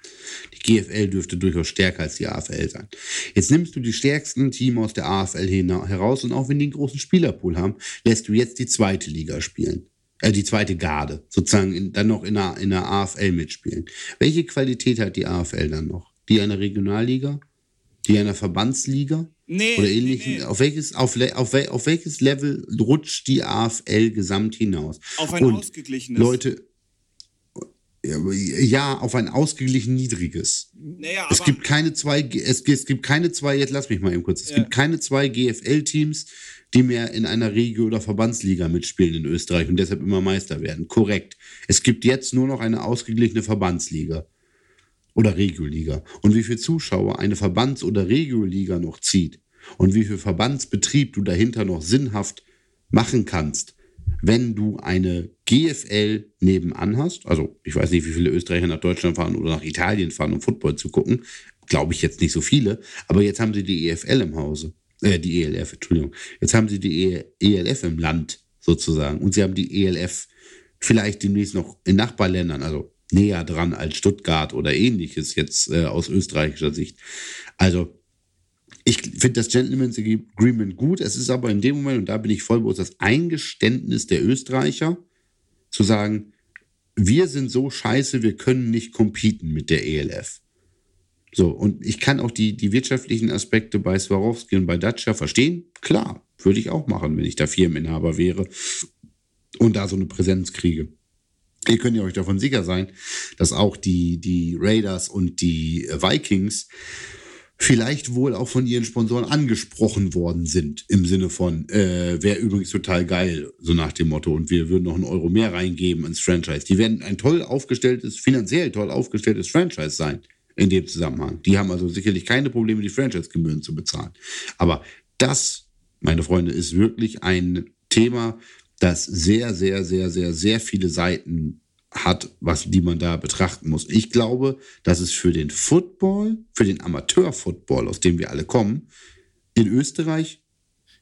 Die GFL dürfte durchaus stärker als die AFL sein. Jetzt nimmst du die stärksten Teams aus der AFL heraus und auch wenn die einen großen Spielerpool haben, lässt du jetzt die zweite Liga spielen. Äh, die zweite Garde, sozusagen in, dann noch in der, in der AFL mitspielen. Welche Qualität hat die AFL dann noch? Die einer Regionalliga? Die einer Verbandsliga?
Nee,
oder ähnlich. Nee, nee. Auf, welches, auf, auf, auf, welches Level rutscht die AFL gesamt hinaus?
Auf ein Und ausgeglichenes.
Leute, ja, auf ein ausgeglichen niedriges.
Naja,
es gibt keine zwei, es, es, gibt keine zwei, jetzt lass mich mal eben kurz, es ja. gibt keine zwei GFL-Teams, die mehr in einer Regio- oder Verbandsliga mitspielen in Österreich und deshalb immer Meister werden. Korrekt. Es gibt jetzt nur noch eine ausgeglichene Verbandsliga oder Regioliga. Und wie viele Zuschauer eine Verbands- oder Regioliga noch zieht und wie viel Verbandsbetrieb du dahinter noch sinnhaft machen kannst, wenn du eine GFL nebenan hast. Also ich weiß nicht, wie viele Österreicher nach Deutschland fahren oder nach Italien fahren, um Football zu gucken. Glaube ich jetzt nicht so viele. Aber jetzt haben sie die EFL im Hause. Äh, die ELF, Entschuldigung. Jetzt haben sie die ELF im Land sozusagen. Und sie haben die ELF vielleicht demnächst noch in Nachbarländern, also näher dran als Stuttgart oder ähnliches jetzt äh, aus österreichischer Sicht. Also ich finde das Gentleman's Agreement gut. Es ist aber in dem Moment, und da bin ich voll bewusst, das Eingeständnis der Österreicher, zu sagen, wir sind so scheiße, wir können nicht competen mit der ELF. So, und ich kann auch die, die wirtschaftlichen Aspekte bei Swarovski und bei Dacia verstehen. Klar, würde ich auch machen, wenn ich da Firmeninhaber wäre und da so eine Präsenz kriege. Ihr könnt ja euch davon sicher sein, dass auch die, die Raiders und die Vikings vielleicht wohl auch von ihren Sponsoren angesprochen worden sind. Im Sinne von, äh, wäre übrigens total geil, so nach dem Motto, und wir würden noch einen Euro mehr reingeben ins Franchise. Die werden ein toll aufgestelltes, finanziell toll aufgestelltes Franchise sein in dem Zusammenhang. Die haben also sicherlich keine Probleme, die Franchise-Gebühren zu bezahlen. Aber das, meine Freunde, ist wirklich ein Thema, das sehr, sehr, sehr, sehr, sehr viele Seiten hat, was die man da betrachten muss. Ich glaube, dass es für den Football, für den Amateur-Football, aus dem wir alle kommen, in Österreich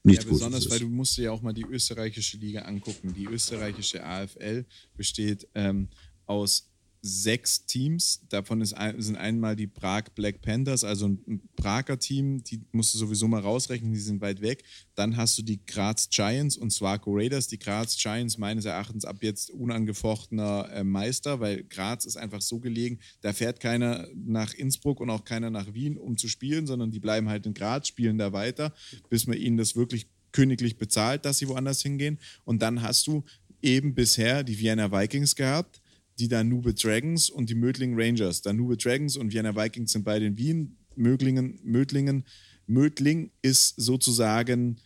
nichts ja,
besonders, ist. weil du musst dir ja auch mal die österreichische Liga angucken. Die österreichische AFL besteht ähm, aus sechs Teams. Davon ist ein, sind einmal die Prag Black Panthers, also ein, Prager Team, die musst du sowieso mal rausrechnen, die sind weit weg. Dann hast du die Graz Giants und Swarco Raiders. Die Graz Giants meines Erachtens ab jetzt unangefochtener äh, Meister, weil Graz ist einfach so gelegen, da fährt keiner nach Innsbruck und auch keiner nach Wien, um zu spielen, sondern die bleiben halt in Graz, spielen da weiter, bis man ihnen das wirklich königlich bezahlt, dass sie woanders hingehen. Und dann hast du eben bisher die Vienna Vikings gehabt, die Danube Dragons und die Mödling Rangers. Danube Dragons und Vienna Vikings sind beide in Wien. Mödlingen, Mödlingen, Mödling ist sozusagen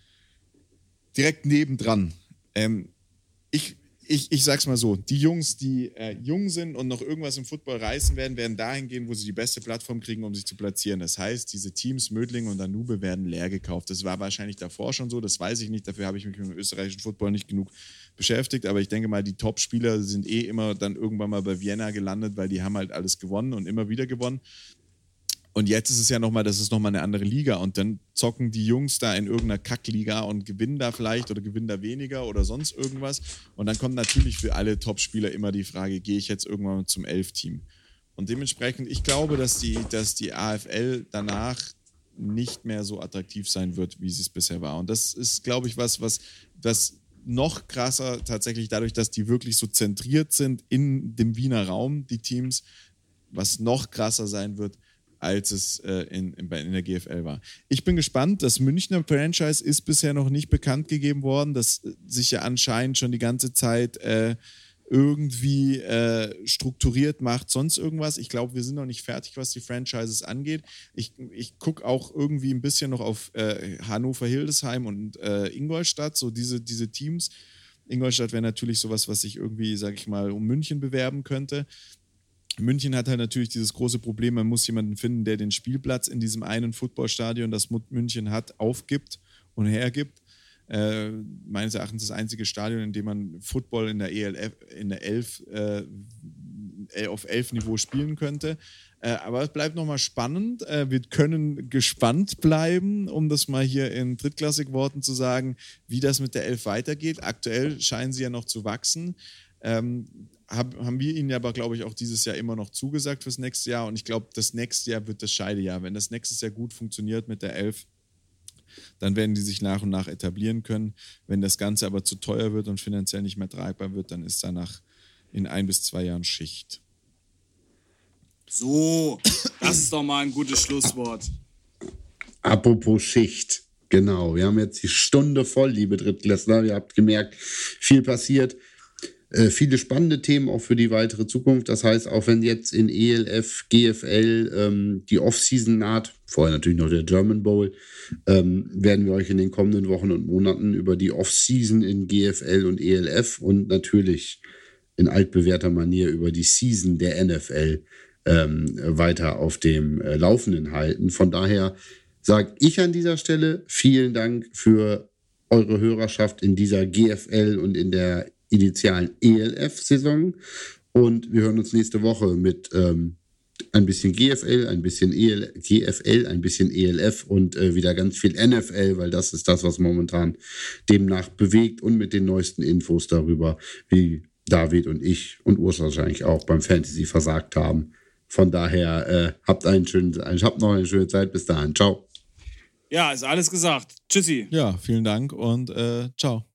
direkt nebendran. Ähm, ich, ich, ich sag's mal so: Die Jungs, die äh, jung sind und noch irgendwas im Football reißen werden, werden dahin gehen, wo sie die beste Plattform kriegen, um sich zu platzieren. Das heißt, diese Teams Mödling und Danube werden leer gekauft. Das war wahrscheinlich davor schon so, das weiß ich nicht. Dafür habe ich mich mit dem österreichischen Football nicht genug beschäftigt, aber ich denke mal, die Top-Spieler sind eh immer dann irgendwann mal bei Vienna gelandet, weil die haben halt alles gewonnen und immer wieder gewonnen. Und jetzt ist es ja nochmal, das ist nochmal eine andere Liga und dann zocken die Jungs da in irgendeiner Kackliga und gewinnen da vielleicht oder gewinnen da weniger oder sonst irgendwas. Und dann kommt natürlich für alle Top-Spieler immer die Frage, gehe ich jetzt irgendwann zum Elf-Team? Und dementsprechend, ich glaube, dass die, dass die AFL danach nicht mehr so attraktiv sein wird, wie sie es bisher war. Und das ist, glaube ich, was, was, was noch krasser tatsächlich dadurch, dass die wirklich so zentriert sind in dem Wiener Raum, die Teams, was noch krasser sein wird, als es äh, in, in, der GFL war. Ich bin gespannt. Das Münchner Franchise ist bisher noch nicht bekannt gegeben worden, das sich ja anscheinend schon die ganze Zeit äh, irgendwie äh, strukturiert macht, sonst irgendwas. Ich glaube, wir sind noch nicht fertig, was die Franchises angeht. Ich, ich gucke auch irgendwie ein bisschen noch auf äh, Hannover, Hildesheim und äh, Ingolstadt, so diese, diese Teams. Ingolstadt wäre natürlich sowas, was sich irgendwie, sag ich mal, um München bewerben könnte. München hat halt natürlich dieses große Problem, man muss jemanden finden, der den Spielplatz in diesem einen Footballstadion, das München hat, aufgibt und hergibt äh, meines Erachtens das einzige Stadion, in dem man Football in der ELF, in der 11, äh, auf 11 Niveau spielen könnte. Äh, aber es bleibt nochmal spannend. Äh, wir können gespannt bleiben, um das mal hier in drittklassig Worten zu sagen, wie das mit der 11 weitergeht. Aktuell scheinen sie ja noch zu wachsen. Ähm, hab, haben wir ihnen aber, glaube ich, auch dieses Jahr immer noch zugesagt fürs nächste Jahr. Und ich glaube, das nächste Jahr wird das Scheidejahr. Wenn das nächstes Jahr gut funktioniert mit der 11, dann werden die sich nach und nach etablieren können. Wenn das Ganze aber zu teuer wird und finanziell nicht mehr tragbar wird, dann ist danach in ein bis zwei Jahren Schicht.
So, das ist doch mal ein gutes Schlusswort.
Apropos Schicht. Genau, wir haben jetzt die Stunde voll, liebe Drittklässler. Ihr habt gemerkt, viel passiert. Äh, viele spannende Themen auch für die weitere Zukunft. Das heißt, auch wenn jetzt in ELF, GFL ähm, die Offseason naht, vorher natürlich noch der German Bowl, ähm, werden wir euch in den kommenden Wochen und Monaten über die Offseason in GFL und ELF und natürlich in altbewährter Manier über die Season der NFL ähm, weiter auf dem äh, Laufenden halten. Von daher sage ich an dieser Stelle vielen Dank für eure Hörerschaft in dieser GFL und in der initialen ELF-Saison. Und wir hören uns nächste Woche mit ähm, ein bisschen GFL, ein bisschen EL, GFL, ein bisschen ELF und äh, wieder ganz viel NFL, weil das ist das, was momentan demnach bewegt und mit den neuesten Infos darüber, wie David und ich und Urs wahrscheinlich auch beim Fantasy versagt haben. Von daher äh, habt einen schönen, habt noch eine schöne Zeit. Bis dahin. Ciao.
Ja, ist alles gesagt. Tschüssi.
Ja, vielen Dank und äh, ciao.